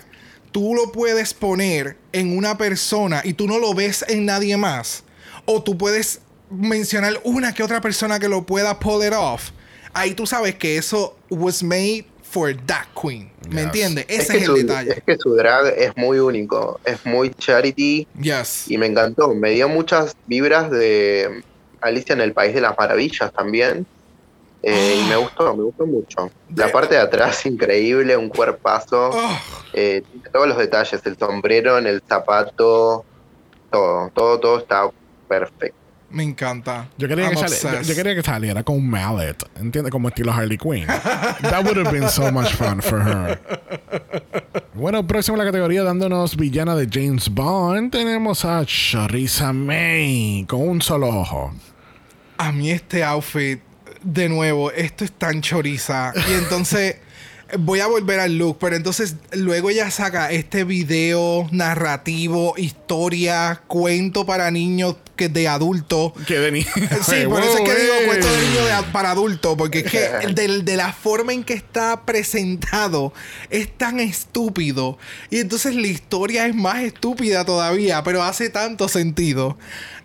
tú lo puedes poner en una persona y tú no lo ves en nadie más. O tú puedes mencionar una que otra persona que lo pueda pull it off. Ahí tú sabes que eso was made for that queen. ¿Me entiendes? Es Ese que, es, su, el detalle. es que su drag es muy único, es muy charity Yes. y me encantó. Me dio muchas vibras de Alicia en el País de las Maravillas también. Eh, y me gustó, me gustó mucho. La De- parte de atrás, increíble, un cuerpazo. Oh. Eh, tiene todos los detalles, el sombrero, en el zapato, todo, todo, todo está perfecto. Me encanta. Yo quería, que I'm sali- yo, obsessed. yo quería que saliera con un mallet, ¿entiendes? Como estilo Harley Quinn. That would have been so much fun for her. Bueno, próximo a la categoría, dándonos villana de James Bond, tenemos a Charissa May con un solo ojo. A mí este outfit, de nuevo, esto es tan choriza. Y entonces voy a volver al look, pero entonces luego ella saca este video narrativo, historia, cuento para niños que de adultos. Que de ni- Sí, por eso es que digo cuento de niño de a- para adultos, porque es que del- de, la forma en que está presentado es tan estúpido. Y entonces la historia es más estúpida todavía, pero hace tanto sentido.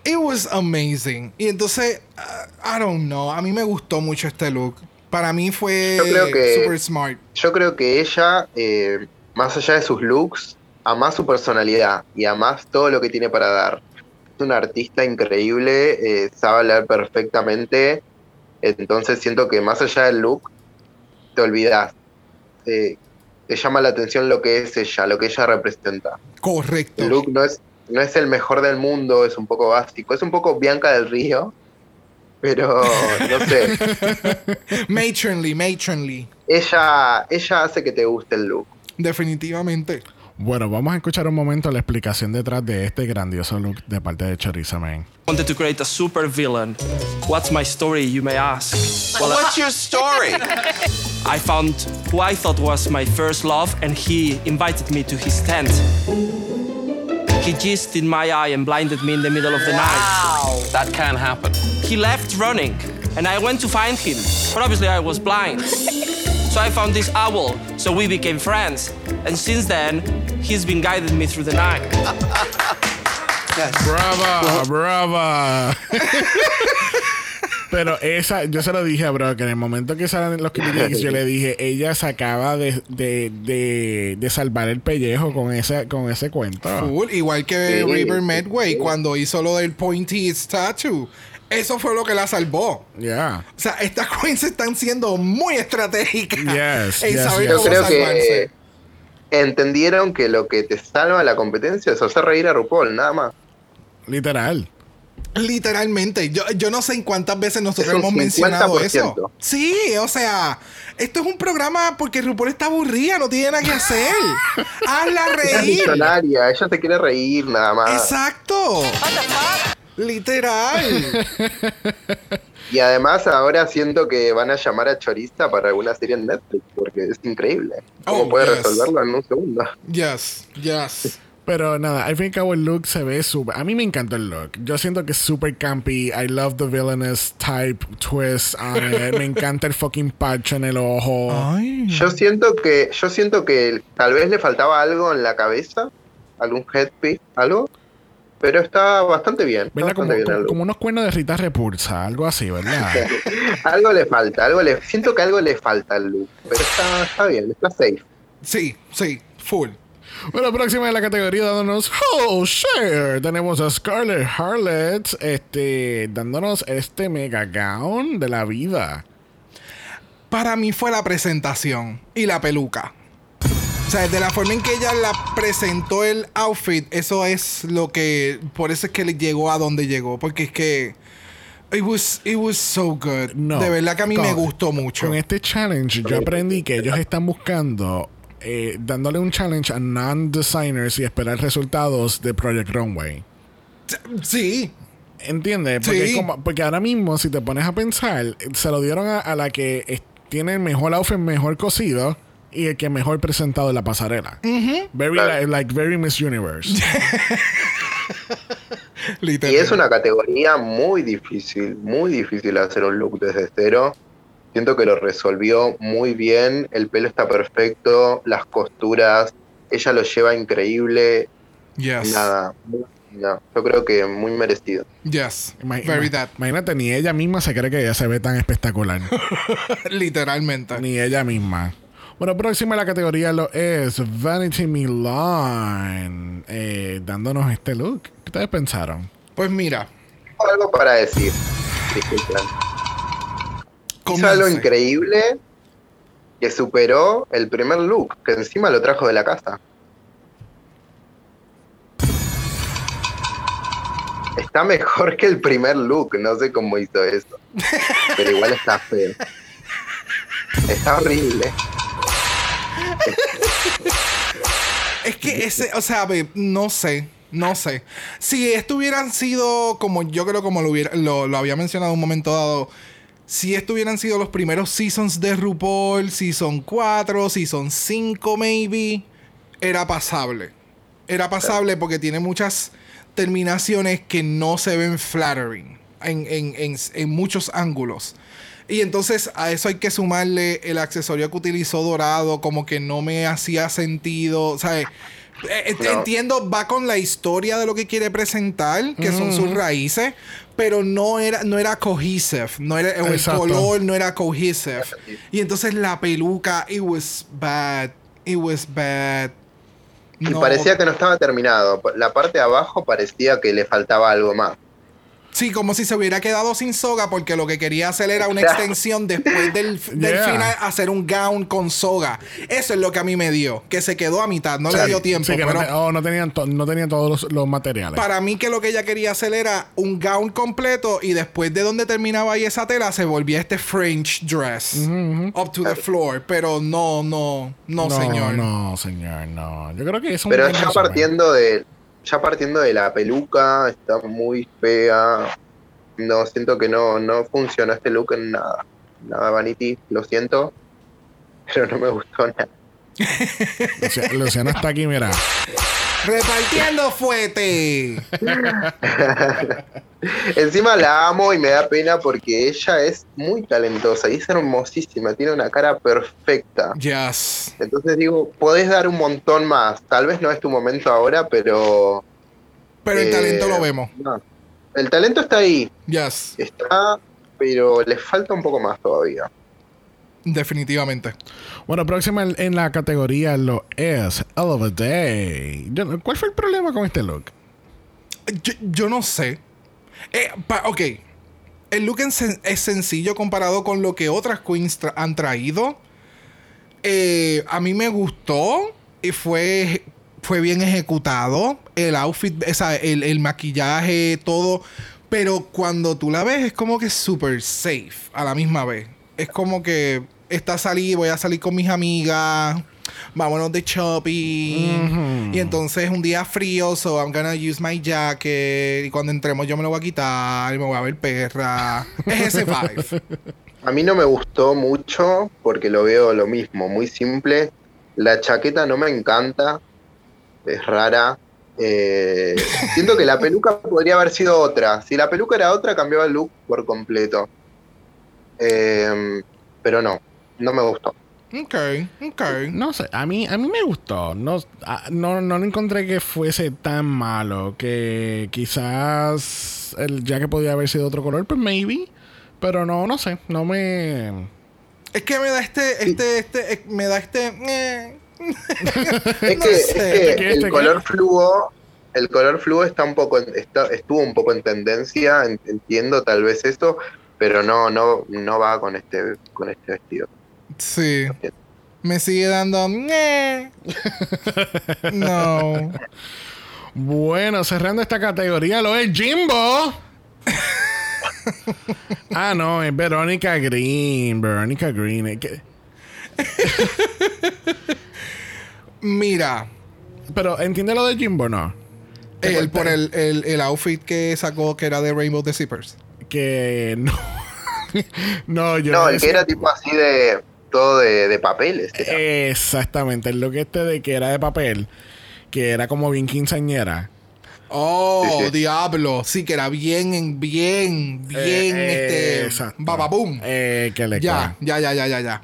It was amazing. Y entonces, uh, I don't know, a mí me gustó mucho este look. Para mí fue Yo creo que- super smart. Yo creo que ella, eh, más allá de sus looks, ama su personalidad y ama todo lo que tiene para dar. Es una artista increíble, eh, sabe hablar perfectamente, entonces siento que más allá del look, te olvidas. Eh, te llama la atención lo que es ella, lo que ella representa. Correcto. El look no es, no es el mejor del mundo, es un poco básico, es un poco Bianca del Río, pero no sé, Matronly, matronly. ella, ella hace que te guste el look. Definitivamente. Bueno, vamos a escuchar un momento la explicación detrás de este grandioso look de parte de Charissa May. wanted to create a super villain. What's my story, you may ask? Well, What's your story? I found who I thought was my first love, and he invited me to his tent. He jizzed in my eye and blinded me in the middle of the night. That can't happen. He left running, and I went to find him, but obviously I was blind. So I found this owl, so we became friends. And since then, he's been guiding me through the night. Brava, brava. Pero esa, yo se lo dije a Bro, que en el momento que salen los Kimmicks, yo le dije, ella se acaba de, de, de, de salvar el pellejo con ese, con ese cuento. Full, igual que Sí, River sí, Medway sí. cuando hizo lo del Pointy Statue. Eso fue lo que la salvó. Yeah. O sea, estas queens están siendo muy estratégicas Yes, en yes, saber yes. Yo cómo creo salvarse. que entendieron que lo que te salva la competencia es hacer reír a RuPaul, nada más. Literal. Literalmente. Yo, yo no sé en cuántas veces nosotros Es un hemos mencionado eso. 50%. Sí, o sea, esto es un programa porque RuPaul está aburrida, no tiene nada que hacer. Hazla Ella reír. millonaria, ella te quiere reír nada más. Exacto. Literal. Y además ahora siento que van a llamar a Choriza para alguna serie en Netflix, porque es increíble. ¿Cómo Oh, puede yes. resolverlo en un segundo? Yes, yes. Pero nada, al fin y al cabo el look se ve súper... A mí me encanta el look. Yo siento que es súper campy. I love the villainous type twist on it. Me encanta el fucking patch en el ojo. Ay. Yo siento que, yo siento que tal vez le faltaba algo en la cabeza, algún headpiece, algo, pero está bastante bien. está ¿Verdad? Como, bien unos cuernos de Rita Repulsa. Algo así, ¿verdad? algo le falta, algo le, siento que algo le falta al look, pero está, está bien, está safe. Sí, sí, full. Bueno, próxima de la categoría dándonos Oh Share. Tenemos a Scarlett Harlot este, dándonos este mega gown de la vida. Para mí fue la presentación y la peluca. O sea, de la forma en que ella la presentó el outfit, eso es lo que. Por eso es que le llegó a donde llegó. Porque es que. It was, it was so good. No. de verdad que a mí Con- me gustó mucho. Con este challenge yo aprendí que ellos están buscando, eh, dándole un challenge a non-designers y esperar resultados de Project Runway. Sí. ¿Entiendes? Porque, Sí. es como- porque ahora mismo, si te pones a pensar, se lo dieron a, a la que es- tiene el mejor outfit, mejor cosido y el que mejor presentado en la pasarela. Very, like, like, very Miss Universe. Y es una categoría muy difícil, muy difícil hacer un look desde cero. Siento que lo resolvió muy bien, el pelo está perfecto, las costuras, ella lo lleva increíble, Yes. nada, muy- no, yo creo que muy merecido. Yes. Very that. Imagínate, ni ella misma se cree que ella se ve tan espectacular. Literalmente. ni ella misma. Bueno, próxima a la categoría lo es Vanity Milan, eh, dándonos este look. ¿Qué ustedes pensaron? Pues mira. Tengo algo para decir, disculpen. Hizo algo increíble que superó el primer look, que encima lo trajo de la casa. Está mejor que el primer look, no sé cómo hizo eso. Pero igual está feo. Está horrible. Es que ese, o sea, no sé, no sé. Si esto hubieran sido como yo creo como lo, hubiera, lo, lo había mencionado en un momento dado, si esto hubieran sido los primeros seasons de RuPaul, season 4, season 5 maybe, era pasable. Era pasable porque tiene muchas terminaciones que no se ven flattering en, en- en- en muchos ángulos. Y entonces a eso hay que sumarle el accesorio que utilizó dorado, como que no me hacía sentido. O sea, eh, eh, No. entiendo, va con la historia de lo que quiere presentar, que son sus raíces, pero no era, no era cohesive. No era, o el Exacto. color no era cohesive. Y entonces la peluca, it was bad. It was bad. Y parecía que no estaba terminado. La parte de abajo parecía que le faltaba algo más. Sí, como si se hubiera quedado sin soga porque lo que quería hacer era una extensión después del, del Yeah. final, hacer un gown con soga. Eso es lo que a mí me dio, que se quedó a mitad, no le dio tiempo. Sí, que no, pero te- oh, no tenían, to- no tenían todos los, los materiales. para mí que lo que ella quería hacer era un gown completo y después de donde terminaba ahí esa tela se volvía este French dress up to the floor. Pero no, no, no, señor. No, señor, no. Yo creo que es un Pero resumen. partiendo de ya partiendo de la peluca, está muy fea. No, siento que no, no funcionó este look en nada. Nada, Vanity, lo siento. Pero no me gustó nada. Lucia- Luciana está aquí, mira. Repartiendo fuete. Encima la amo y me da pena porque ella es muy talentosa y es hermosísima, tiene una cara perfecta. Yes. Entonces digo, podés dar un montón más. Tal vez no es tu momento ahora, pero. Pero el eh, talento lo vemos. no. El talento está ahí, Yes. está, pero le falta un poco más todavía. Definitivamente. Bueno, próxima en, la categoría lo es a Day. ¿Cuál fue el problema con este look? Yo, yo no sé. Eh, pa- ok. El look es, sen- es sencillo comparado con lo que otras queens tra- han traído. Eh, a mí me gustó y fue, fue bien ejecutado. El outfit, esa, el, el maquillaje, todo. Pero cuando tú la ves es como que súper safe a la misma vez. Es como que está salir, voy a salir con mis amigas. vámonos de shopping. Y entonces un día frío, so I'm gonna use my jacket. Y cuando entremos yo me lo voy a quitar y me voy a ver perra. es ese vibe. A mí no me gustó mucho porque lo veo lo mismo, muy simple. La chaqueta no me encanta, es rara. Eh, siento que la peluca podría haber sido otra. Si la peluca era otra, cambiaba el look por completo. Eh, pero no, no me gustó. Ok, ok. No sé, a mí, a mí me gustó. No, a- no, no lo encontré que fuese tan malo. Que quizás el, ya que podía haber sido otro color, pues maybe. Pero no, no sé. No me. Es que me da este, este, este, eh, me da este. eh. Es No que, sé. es que ¿Qué, el color fluo, el color fluo está un poco, en- está, estuvo un poco en tendencia, en- entiendo tal vez eso, pero no, no, no va con este, con este vestido. Sí. Me sigue dando. No. Bueno, cerrando esta categoría, lo es Jimbo. ah, no, es Verónica Green. Verónica Green. es que- Mira, Pero, ¿entiende lo de Jimbo no? el, por el, el, el outfit que sacó que era de Rainbow the Zippers. Que no. no, yo. No, el decía- que era tipo así de de. Eh, era. Exactamente, el look este de que era de papel, que era como bien quinceañera. Oh, Sí, sí. diablo. Sí, que era bien, en- bien, bien, Eh, este. Eh, que le Ya, ya, ya, ya, ya, ya.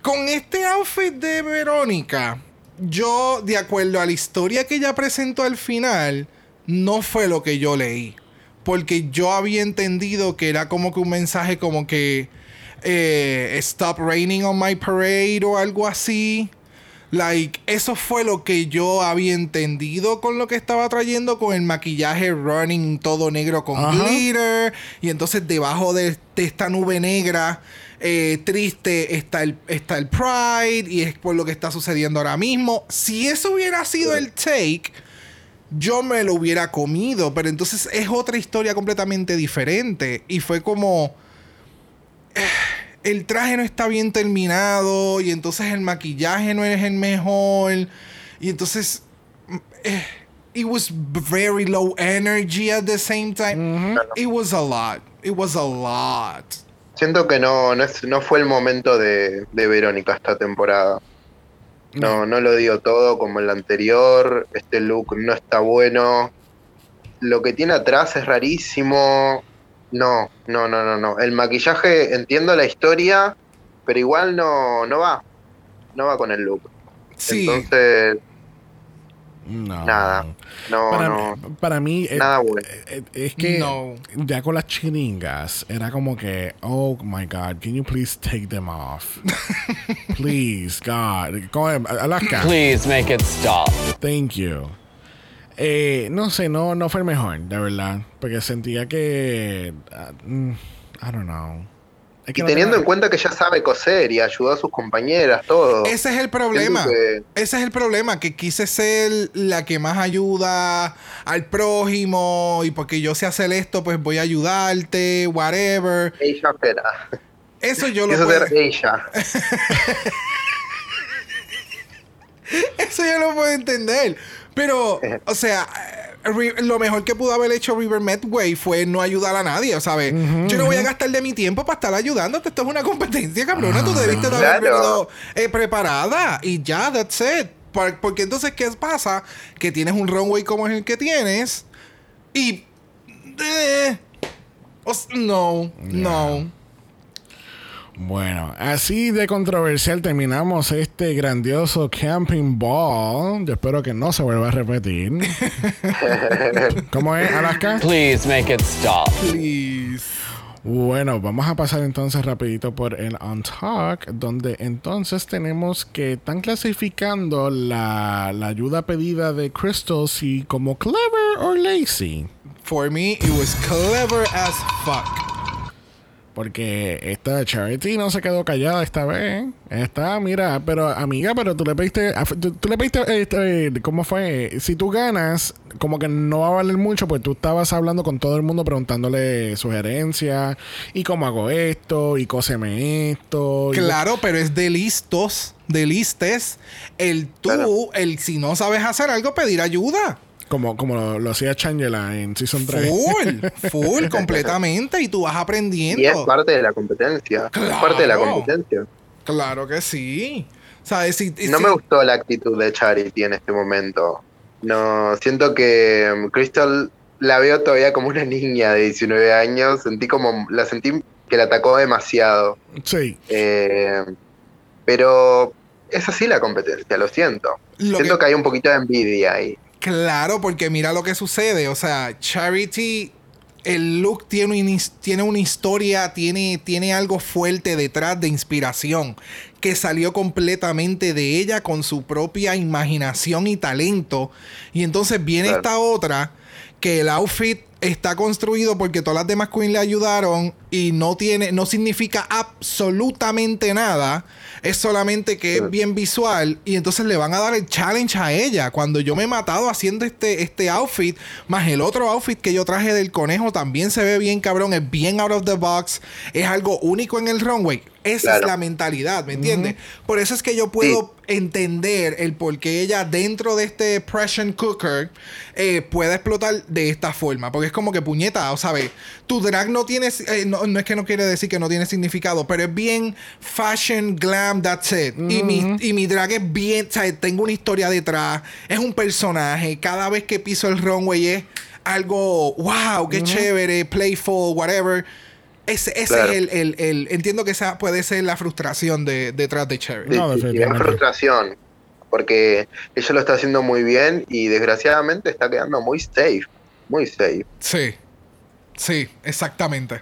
Con este outfit de Verónica, yo, de acuerdo a la historia que ella presentó al final, no fue lo que yo leí. Porque yo había entendido que era como que un mensaje como que eh, Stop raining on my parade o algo así. Like, eso fue lo que yo había entendido con lo que estaba trayendo, con el maquillaje running todo negro con Ajá. glitter. Y entonces debajo de, de esta nube negra eh, triste está el, está el Pride. Y es por lo que está sucediendo ahora mismo. Si eso hubiera sido el take, yo me lo hubiera comido. Pero entonces es otra historia completamente diferente. Y fue como el traje no está bien terminado y entonces el maquillaje no es el mejor y entonces mm, eh, it was very low energy at the same time it was a lot it was a lot Siento que no, no, es, no fue el momento de, de Verónica esta temporada. No, no lo digo todo como el anterior. Este look no está bueno. Lo que tiene atrás es rarísimo. No, no, no, no, no. El maquillaje, entiendo la historia, pero igual no, no va. No va con el look. sí Entonces, No. nada. No, Para, no. para mí, eh, Nada bueno. eh, es que No. ya con las chiringas era como que, oh my God, can you please take them off? please, God. Como, Alaska, Please make it stop. thank you. Eh, no sé, no, no fue el mejor, de verdad. Porque sentía que. mm, I don't know. Es que Y no teniendo en cuenta que ya sabe coser y ayudó a sus compañeras, todo. ese es el problema ese es el problema que quise ser la que más ayuda al prójimo y porque yo sé hacer esto pues voy a ayudarte whatever Ella será. eso yo lo puedo, ser ella. Eso yo lo puedo entender. Pero, o sea, eh, lo mejor que pudo haber hecho River Medway fue no ayudar a nadie, ¿sabes? Yo no voy a gastar de mi tiempo para estar ayudándote. Esto es una competencia, cabrona. Tú debiste de haber Claro. venido eh, preparada. Y ya, that's it. Por- Porque entonces, ¿qué pasa? Que tienes un runway como el que tienes. Y. eh, no, no. Bueno, así de controversial terminamos este grandioso camping ball. Yo espero que no se vuelva a repetir. ¿Cómo es, Alaska? Please make it stop. Please. Bueno, vamos a pasar entonces rapidito por el On Talk, donde entonces tenemos que están clasificando la, la ayuda pedida de Crystal si como clever o lazy. For me, it was clever as fuck. Porque esta Charity no se quedó callada esta vez. Está, mira, pero amiga, pero tú le pediste, tú, tú le pediste, este, ¿cómo fue? Si tú ganas, como que no va a valer mucho, pues tú estabas hablando con todo el mundo preguntándole sugerencias y cómo hago esto y cóseme esto. y- Claro, pero es de listos, de listes. El tú, Claro. el si no sabes hacer algo, pedir ayuda. Como, como lo, lo hacía Changela en Season 3. Full, full, completamente. Y tú vas aprendiendo. Y es parte de la competencia. Es parte de la Claro. competencia. Claro que sí. ¿Sabes? Si, No me gustó la actitud de Charity en este momento. No, siento que um, Crystal la veo todavía como una niña de 19 años. Sentí como, la sentí que la atacó demasiado. Sí. Eh, pero es así la competencia, lo siento. Lo siento que- que... hay un poquito de envidia ahí. Claro, porque mira lo que sucede. O sea, Charity, el look tiene, una his- tiene una historia, tiene, tiene algo fuerte detrás de inspiración, que salió completamente de ella con su propia imaginación y talento. Y entonces viene Claro. esta otra, que el outfit está construido porque todas las demás queens le ayudaron y no tiene, no significa absolutamente nada. Es solamente que es bien visual y entonces le van a dar el challenge a ella. Cuando yo me he matado haciendo este, este outfit, más el otro outfit que yo traje del conejo también se ve bien cabrón, es bien out of the box, es algo único en el runway. Esa es la mentalidad, ¿me entiendes? Por eso es que yo puedo entender el por qué ella dentro de este pressure cooker eh, puede explotar de esta forma. Porque es como que puñeta, o sabes, tu drag no tiene, eh, no, no es que no quiere decir que no tiene significado, pero es bien fashion, glam, that's it. y, mi, y mi drag es bien, o sea, tengo una historia detrás, es un personaje, cada vez que piso el runway es algo, wow, qué chévere, playful, whatever. Ese, ese Claro. es el, el- el- Entiendo que esa puede ser la frustración de, detrás de Cherry. Sí, No, frustración. Porque ella lo está haciendo muy bien y desgraciadamente está quedando muy safe. Muy safe. Sí. Sí, exactamente.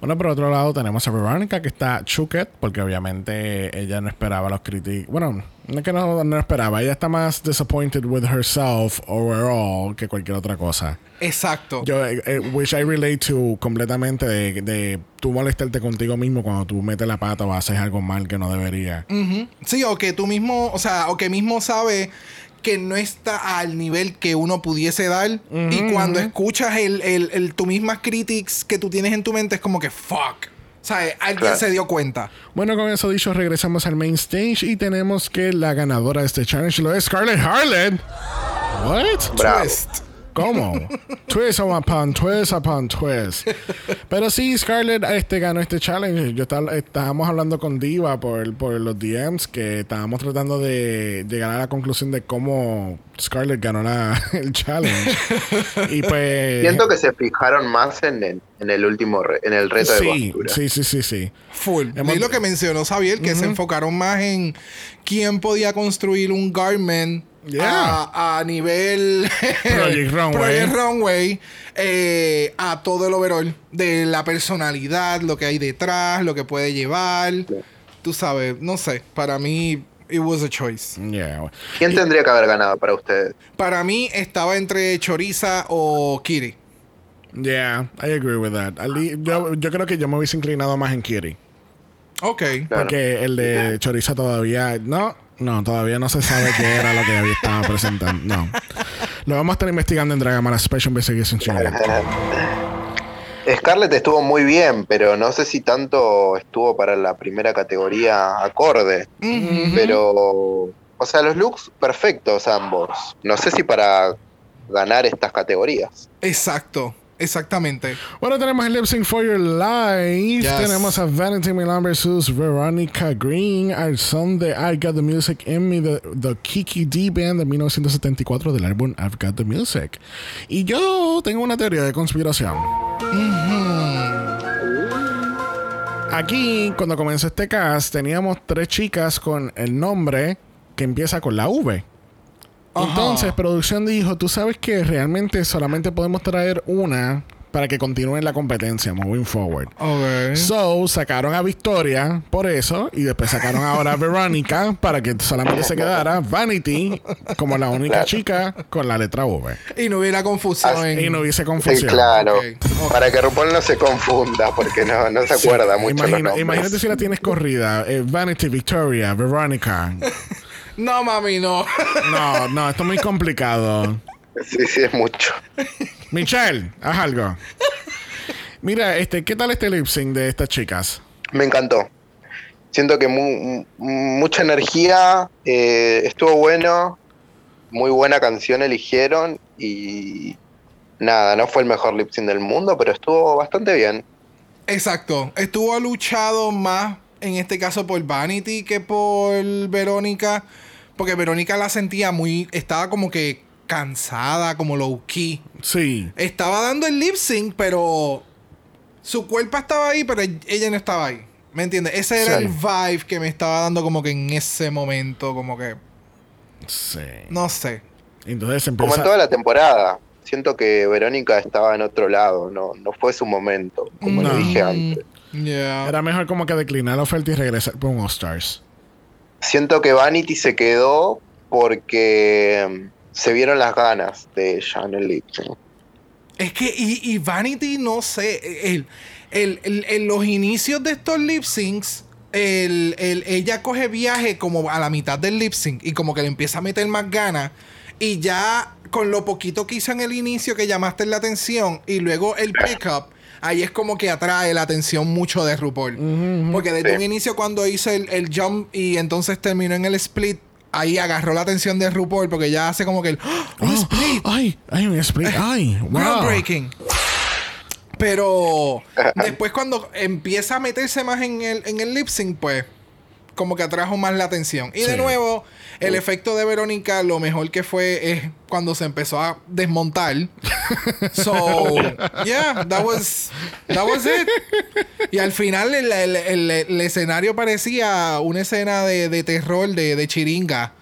Bueno, por otro lado tenemos a Veronica que está chuket porque obviamente ella no esperaba los críticos. Bueno, no es que no, no esperaba, ella está más disappointed with herself overall que cualquier otra cosa. Exacto. Yo, eh, eh, which I relate to completamente de, de tú molestarte contigo mismo cuando tú metes la pata o haces algo mal que no debería. Sí, o que tú mismo, o sea, o que mismo sabe que no está al nivel que uno pudiese dar. y cuando escuchas el, el, el- tu mismas critics que tú tienes en tu mente, es como que fuck. O sea, alguien Claro. se dio cuenta. Bueno, con eso dicho, regresamos al main stage y tenemos que la ganadora de este challenge lo es Scarlett Harlan. What? Bravo. Twist. ¿Cómo? twist upon twist upon twist. Pero sí, Scarlett este, ganó este challenge. Yo estaba, estábamos hablando con Diva por, por los DMs que estábamos tratando de llegar a la conclusión de cómo Scarlett ganó la- el challenge. y pues. Siento que se fijaron más en el, en el último, re- en el reto de sí, postura. sí, sí, sí, sí. Full. Hemos- Y lo que mencionó Xavier, que se enfocaron más en quién podía construir un garment Yeah. a, a nivel Project Runway. Project Runway, eh, a todo el overall de la personalidad, lo que hay detrás, lo que puede llevar. Tú sabes, no sé, para mí it was a choice. Yeah. ¿Quién tendría que haber ganado para ustedes? Para mí estaba entre Choriza o Kiri. Yeah, I agree with that. Yo, yo creo que yo me hubiese inclinado más en Kitty. Ok. Claro. Porque el de Choriza todavía. No, no, todavía no se sabe qué era lo que había estado presentando. No. Lo vamos a estar investigando en Dragamala Special Investigation Channel. Scarlett estuvo muy bien, pero no sé si tanto estuvo para la primera categoría acorde. Pero, o sea, los looks perfectos ambos. No sé si para ganar estas categorías. Exacto. Exactamente. Bueno, tenemos el Lip Sync for Your Life. Yes. Tenemos a Vanity Milan versus Veronica Green al son de I Got the Music in Me, the, the Kiki D Band de 1974 del álbum I've Got the Music. Y yo tengo una teoría de conspiración. Aquí, cuando comenzó este cast, teníamos tres chicas con el nombre que empieza con la V. Entonces, producción dijo, tú sabes que realmente solamente podemos traer una para que continúen la competencia, moving forward. Ok. So, sacaron a Victoria por eso y después sacaron ahora a Veronica para que solamente se quedara Vanity como la única chica con la letra V. Y no hubiera confusión. Y no hubiese Sí, confusión. claro. Ok, ok. Para que RuPaul no se confunda, porque no, no se acuerda mucho Imagina- imagínate si la tienes corrida. eh, Vanity, Victoria, Veronica. No, mami, no. No, no, esto es muy complicado. Sí, sí, es mucho. Michelle, haz algo. Mira, este, ¿qué tal este lip sync de estas chicas? Me encantó. Siento que mu- mu- mucha energía, eh, estuvo bueno, muy buena canción eligieron y nada, no fue el mejor lip sync del mundo, pero estuvo bastante bien. Exacto. Estuvo luchado más, en este caso, por Vanity que por Verónica. Porque Verónica la sentía muy. Estaba como que cansada, como low key. Sí. Estaba dando el lip sync, pero. Su cuerpo estaba ahí, pero ella no estaba ahí. ¿Me entiendes? Ese era Sí. el vibe que me estaba dando como que en ese momento, como que. Sí. No sé. Entonces Como en toda la temporada. Siento que Verónica estaba en otro lado, no, no fue su momento, como No. lo dije antes. Yeah. Era mejor como que declinar la oferta y regresar por un All Stars. Siento que Vanity se quedó porque mm, se vieron las ganas de ella en el lip sync. Es que, y, y Vanity, no sé, el, el- el- en los inicios de estos lip syncs, el, el- ella coge viaje como a la mitad del lip sync y como que le empieza a meter más ganas. Y ya con lo poquito que hizo en el inicio que llamaste la atención y luego el pickup, ahí es como que atrae la atención mucho de RuPaul. Porque desde Sí. un inicio cuando hizo el, el jump y entonces terminó en el split, ahí agarró la atención de RuPaul porque ya hace como que el... ¡Ah! ¡Un Oh, split! ay, ay, un split. Ay, wow. Groundbreaking. Pero después cuando empieza a meterse más en el, en el lip sync, pues como que atrajo más la atención. Y de nuevo, el efecto de Verónica, lo mejor que fue es cuando se empezó a desmontar. So, yeah, that was, that was it. Y al final el, el- el- el escenario parecía una escena de, de terror de, de chiringa.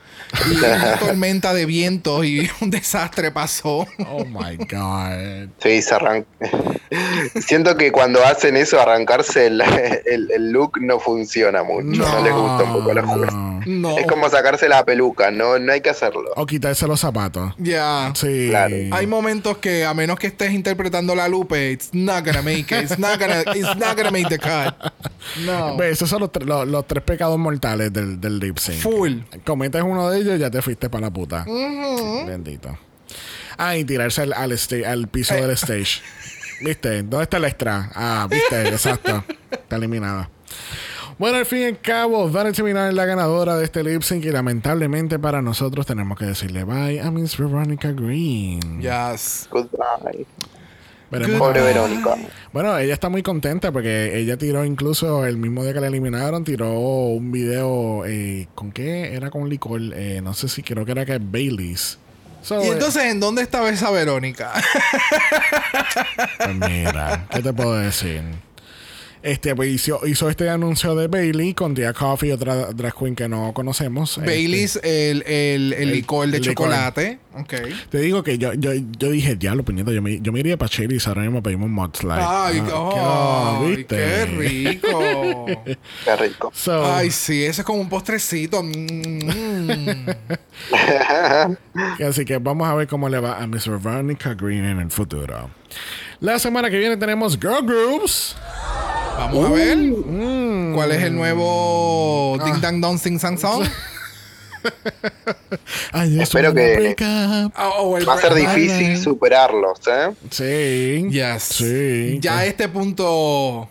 Y una tormenta de vientos y un desastre pasó. Oh my God. Sí, se arran- Siento que cuando hacen eso, arrancarse el, el- el look no funciona mucho. No, les gusta un poco a los no. No. Es como sacarse la peluca, no, no hay que hacerlo. O quitarse los zapatos. Ya. Sí. Claro. Hay momentos que a menos que estés interpretando la Lupe, it's not gonna make it. It's not gonna, it's not gonna make the cut. No. Ve, esos son los, los- los tres pecados mortales del, del lip sync. Full. Cometes uno de ellos, ya te fuiste para la puta. Bendito. Ah, y tirarse al, al, sta- al piso del stage. ¿Viste? ¿Dónde está el extra? Ah, viste, exacto. Está eliminada. Bueno, al fin y al cabo, Vanity Minar es la ganadora de este lip sync y lamentablemente para nosotros tenemos que decirle bye a Miss Veronica Green. Yes. Goodbye. Veremos- Pobre Verónica. Bueno, ella está muy contenta porque ella tiró incluso el mismo día que la eliminaron, tiró un video eh, con qué era con licor, eh, no sé si creo que era que Baileys. So, Y eh, entonces, ¿en dónde estaba esa Verónica? pues mira, ¿qué te puedo decir? Este, pues hizo, hizo este anuncio de Bailey con Tia Coffee, otra drag queen que no conocemos. Este, Baileys, el, el, el licor de el licor. chocolate. Ok. te digo que yo, yo, yo dije, diablo, puñeta, yo me, yo me iría para Chili's ahora mismo pedimos un mudslide. Ay, Ah, ¿viste? qué rico. Qué rico. So, Ay, sí, eso es como un postrecito. Mm. Así que vamos a ver cómo le va a Miss Veronica Green en el futuro. La semana que viene tenemos Girl Groups. Vamos a ver. Mm. ¿Cuál es el nuevo Ding Dang Dong Sing Sang Song? Ay, Espero que- break up. Ah, o el Va a ser difícil bye. superarlos, ¿eh? Sí. Yes. Sí. Ya a este punto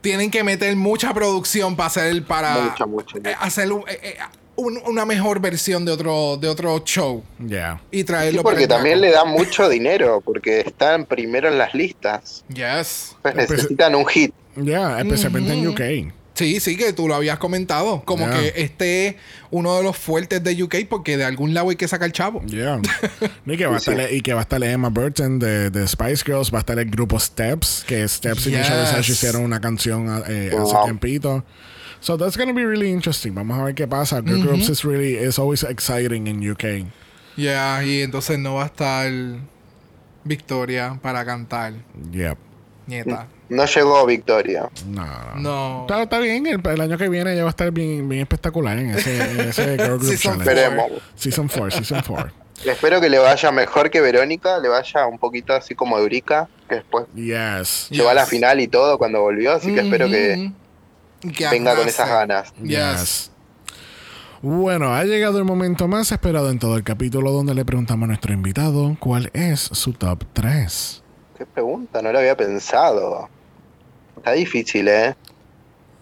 tienen que meter mucha producción para hacer para Mucha, mucha. eh, hacer un- eh, eh, un- una mejor versión de otro de otro show Ya. y traerlo porque el también le da mucho dinero, porque están primero en las listas. Yes. Pues Pues- necesitan un hit. Ya, especialmente en UK. Sí, sí, que tú lo habías comentado. Como que este es uno de los fuertes de UK porque de algún lado hay que sacar chavo. Ya. y, que va a estar, y que va a estar Emma Burton de, de Spice Girls. Va a estar el grupo Steps. Que Steps y Yes. Michelle Visage hicieron una canción eh, hace tiempito. So that's gonna be really interesting. Vamos a ver qué pasa. Girl Groups is really is always exciting in UK. Ya, y entonces no va a estar Victoria para cantar. Yep. Nieta. No llegó Victoria. No, no. Está, está bien, el, el año que viene ya va a estar bien, bien espectacular en ese, en ese Girl Group Season Challenge. Esperemos. Season 4, Season 4. Espero que le vaya mejor que Verónica, le vaya un poquito así como Eurica, que después Yes. llegó a la final y todo cuando volvió, así que espero que Que venga con esas ganas. Yes. Bueno, ha llegado el momento más esperado en todo el capítulo donde le preguntamos a nuestro invitado cuál es su top 3. Qué pregunta, no lo había pensado. Está difícil, ¿eh?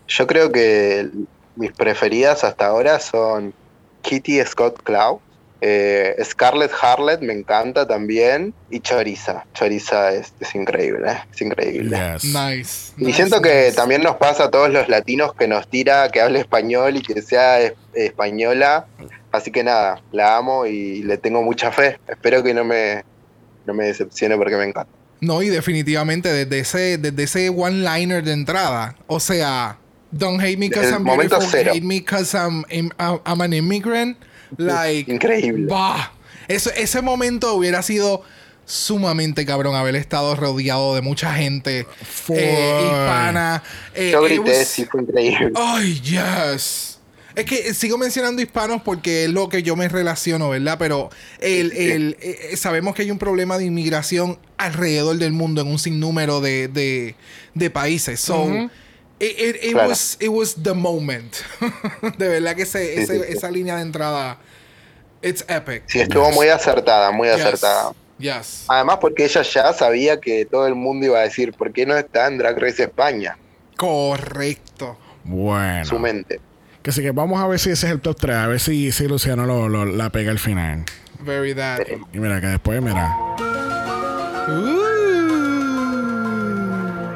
Yo creo que mis preferidas hasta ahora son Kitty Scott Cloud, eh, Scarlett Harlet me encanta también y Choriza. Choriza es, es increíble, ¿eh? es increíble. Yes. Nice. Y nice, siento que nice. también nos pasa a todos los latinos que nos tira que hable español y que sea es- española. Así que nada, la amo y le tengo mucha fe. Espero que no me, no me decepcione porque me encanta. No, y definitivamente desde ese, desde ese one-liner de entrada. O sea, don't hate me because I'm beautiful, cero. hate me because I'm, I'm, I'm an immigrant. Like, Increíble. bah. Eso, ese momento hubiera sido sumamente cabrón haber estado rodeado de mucha gente eh, hispana. Eh, Yo it grité, was- sí, fue increíble. Ay, yes. Es que sigo mencionando hispanos porque es lo que yo me relaciono, ¿verdad? Pero el, el- eh, sabemos que hay un problema de inmigración alrededor del mundo en un sinnúmero de, de, de países. So, it, it- it Claro. was, it was the moment. de verdad que ese- Sí, ese- sí, sí. esa línea de entrada, it's epic. Sí, estuvo muy acertada, muy Yes. acertada. Yes. Además porque ella ya sabía que todo el mundo iba a decir, ¿por qué no está en Drag Race España? Correcto. Bueno. Su mente. Que sí que vamos a ver si ese es el top 3. A ver si, si Luciano lo, lo- la pega al final. Very that. Y mira, que después, mira.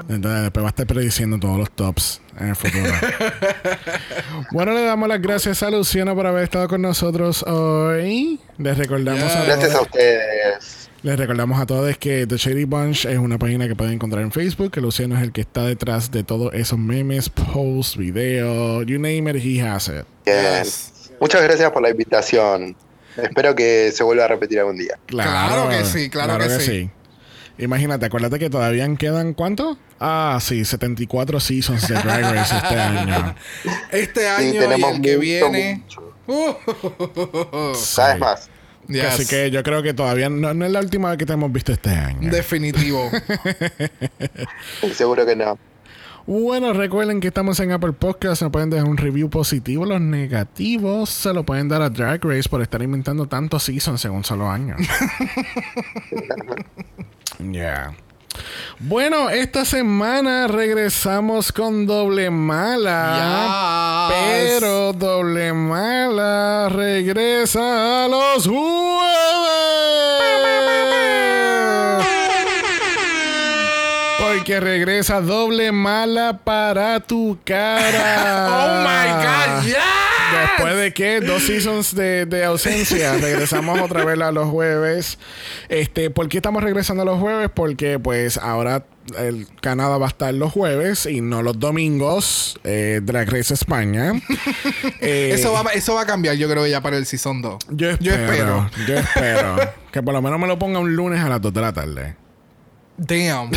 Entonces, después va a estar prediciendo todos los tops en el futuro. bueno, le damos las gracias a Luciano por haber estado con nosotros hoy. Les recordamos, a, Gracias a todos, ustedes. les recordamos a todos que The Shady Bunch es una página que pueden encontrar en Facebook. Que Luciano es el que está detrás de todos esos memes, posts, videos, you name it, he has it. Bien. Muchas gracias por la invitación. Espero que se vuelva a repetir algún día. Claro que sí, claro que sí. Imagínate, acuérdate que todavía quedan ¿cuánto? Ah, sí, 74 seasons de Drag Race este año. Este año y tenemos el que mucho, viene. mucho. Uh, Sí. más. yes. Así que yo creo que todavía no, no es la última vez que te hemos visto este año. Definitivo. Seguro que no. Bueno, recuerden que estamos en Apple Podcast. Nos pueden dejar un review positivo. Los negativos se lo pueden dar a Drag Race por estar inventando tantos seasons en un solo año. Ya. Bueno, esta semana regresamos con Doble Mala. Yes. Pero Doble Mala regresa a los jueves. Regresa Doble Mala para tu cara. oh my God, yes. Después de que dos seasons de, de ausencia, regresamos otra vez a los jueves. Este, ¿por qué estamos regresando a los jueves? Porque pues ahora el Canadá va a estar los jueves y no los domingos. Eh, Drag Race España. Eh, Eso va, eso va a cambiar, yo creo, ya para el Season 2. yo espero, yo espero. yo espero que por lo menos me lo ponga un lunes a las 2 de la tarde. Damn.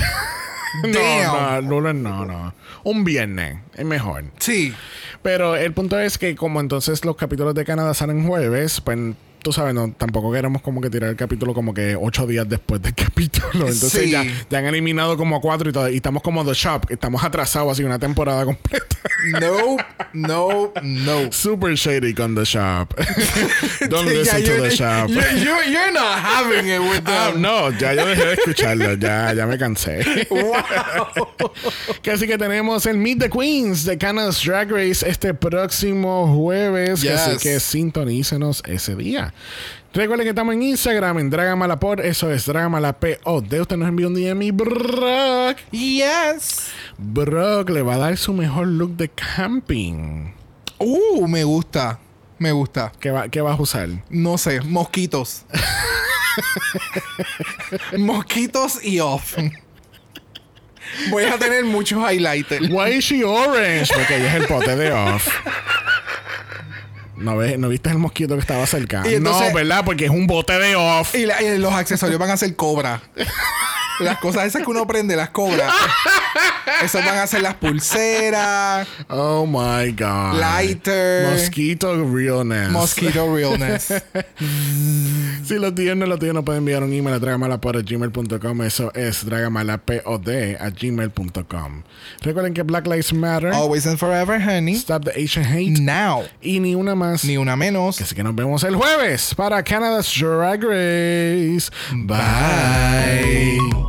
No, no, lunes no, no. Un viernes es mejor. Sí. Pero el punto es que como entonces los capítulos de Canadá salen jueves, pues tú sabes, no, tampoco queremos como que tirar el capítulo como que ocho días después del capítulo. Entonces Sí. ya, ya han eliminado como cuatro y todo. Y estamos como The Shop. Estamos atrasados así una temporada completa. No, no, no. Super shady con The Shop. Don't Yeah, listen to The Shop. You're, you're, you're not having it with Ah, them. no, ya yo dejé de escucharlo, ya, ya me cansé. que así que tenemos el Meet the Queens de Canada's Drag Race este próximo jueves. Que así Yes. que sintonícenos ese día. Recuerden que estamos en Instagram, en Dragamalapod, eso es Dragamalapod. Usted nos envió un DM y Brock. Yes. Brock le va a dar su mejor look de camping. Uh, me gusta. Me gusta. ¿Qué, va, qué vas a usar? No sé, mosquitos. mosquitos y off. Voy a tener muchos highlighters. Why is she orange? Porque ella es el pote de off. No, ves, no viste el mosquito que estaba cerca. Y entonces- no, ¿verdad? Porque es un bote de off. Y, la- y los accesorios van a ser cobra. Las cosas esas que uno prende, las cobras. Eso van a ser las pulseras, Oh my God. lighter, Mosquito realness. mosquito realness. Si los tíos no los no pueden enviar un email a dragamalapod.gmail.com. Eso es dragamalapod a gmail.com. Recuerden que Black Lives Matter. Always and forever, honey. Stop the Asian hate. Now. Y ni una más. Ni una menos. Así que nos vemos el jueves para Canada's Drag Race. Bye.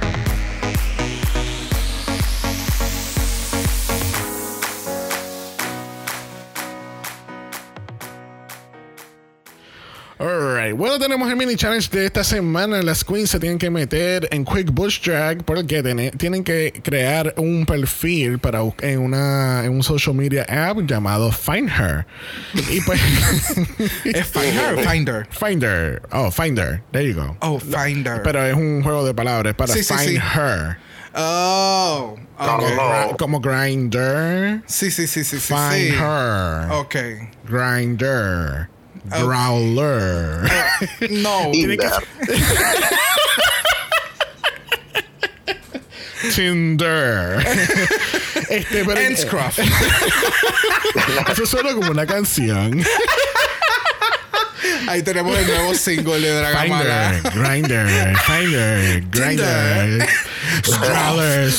Alright, bueno, tenemos el mini challenge de esta semana. Las queens se tienen que meter en Quick Bush Drag porque tiene- tienen que crear un perfil para en una en un social media app llamado Find Her. Y pues ¿Es Finder o Finder? Finder. Oh, Finder. There you go. Oh, Finder. Pero es un juego de palabras para Sí, Find sí. Her. Oh. Como- Grinder. Sí, sí, sí, sí, sí. Find sí. Her. Ok. Grinder. Growler. No. Tinder. Tinder. este, pero, Enscroft. Eso suena como una canción. Ahí tenemos el nuevo single de Dragamala. Finder, Grinder, Finder, Grinder, Growler,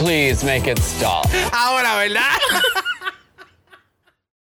Please make it stop. Ahora, ¿verdad?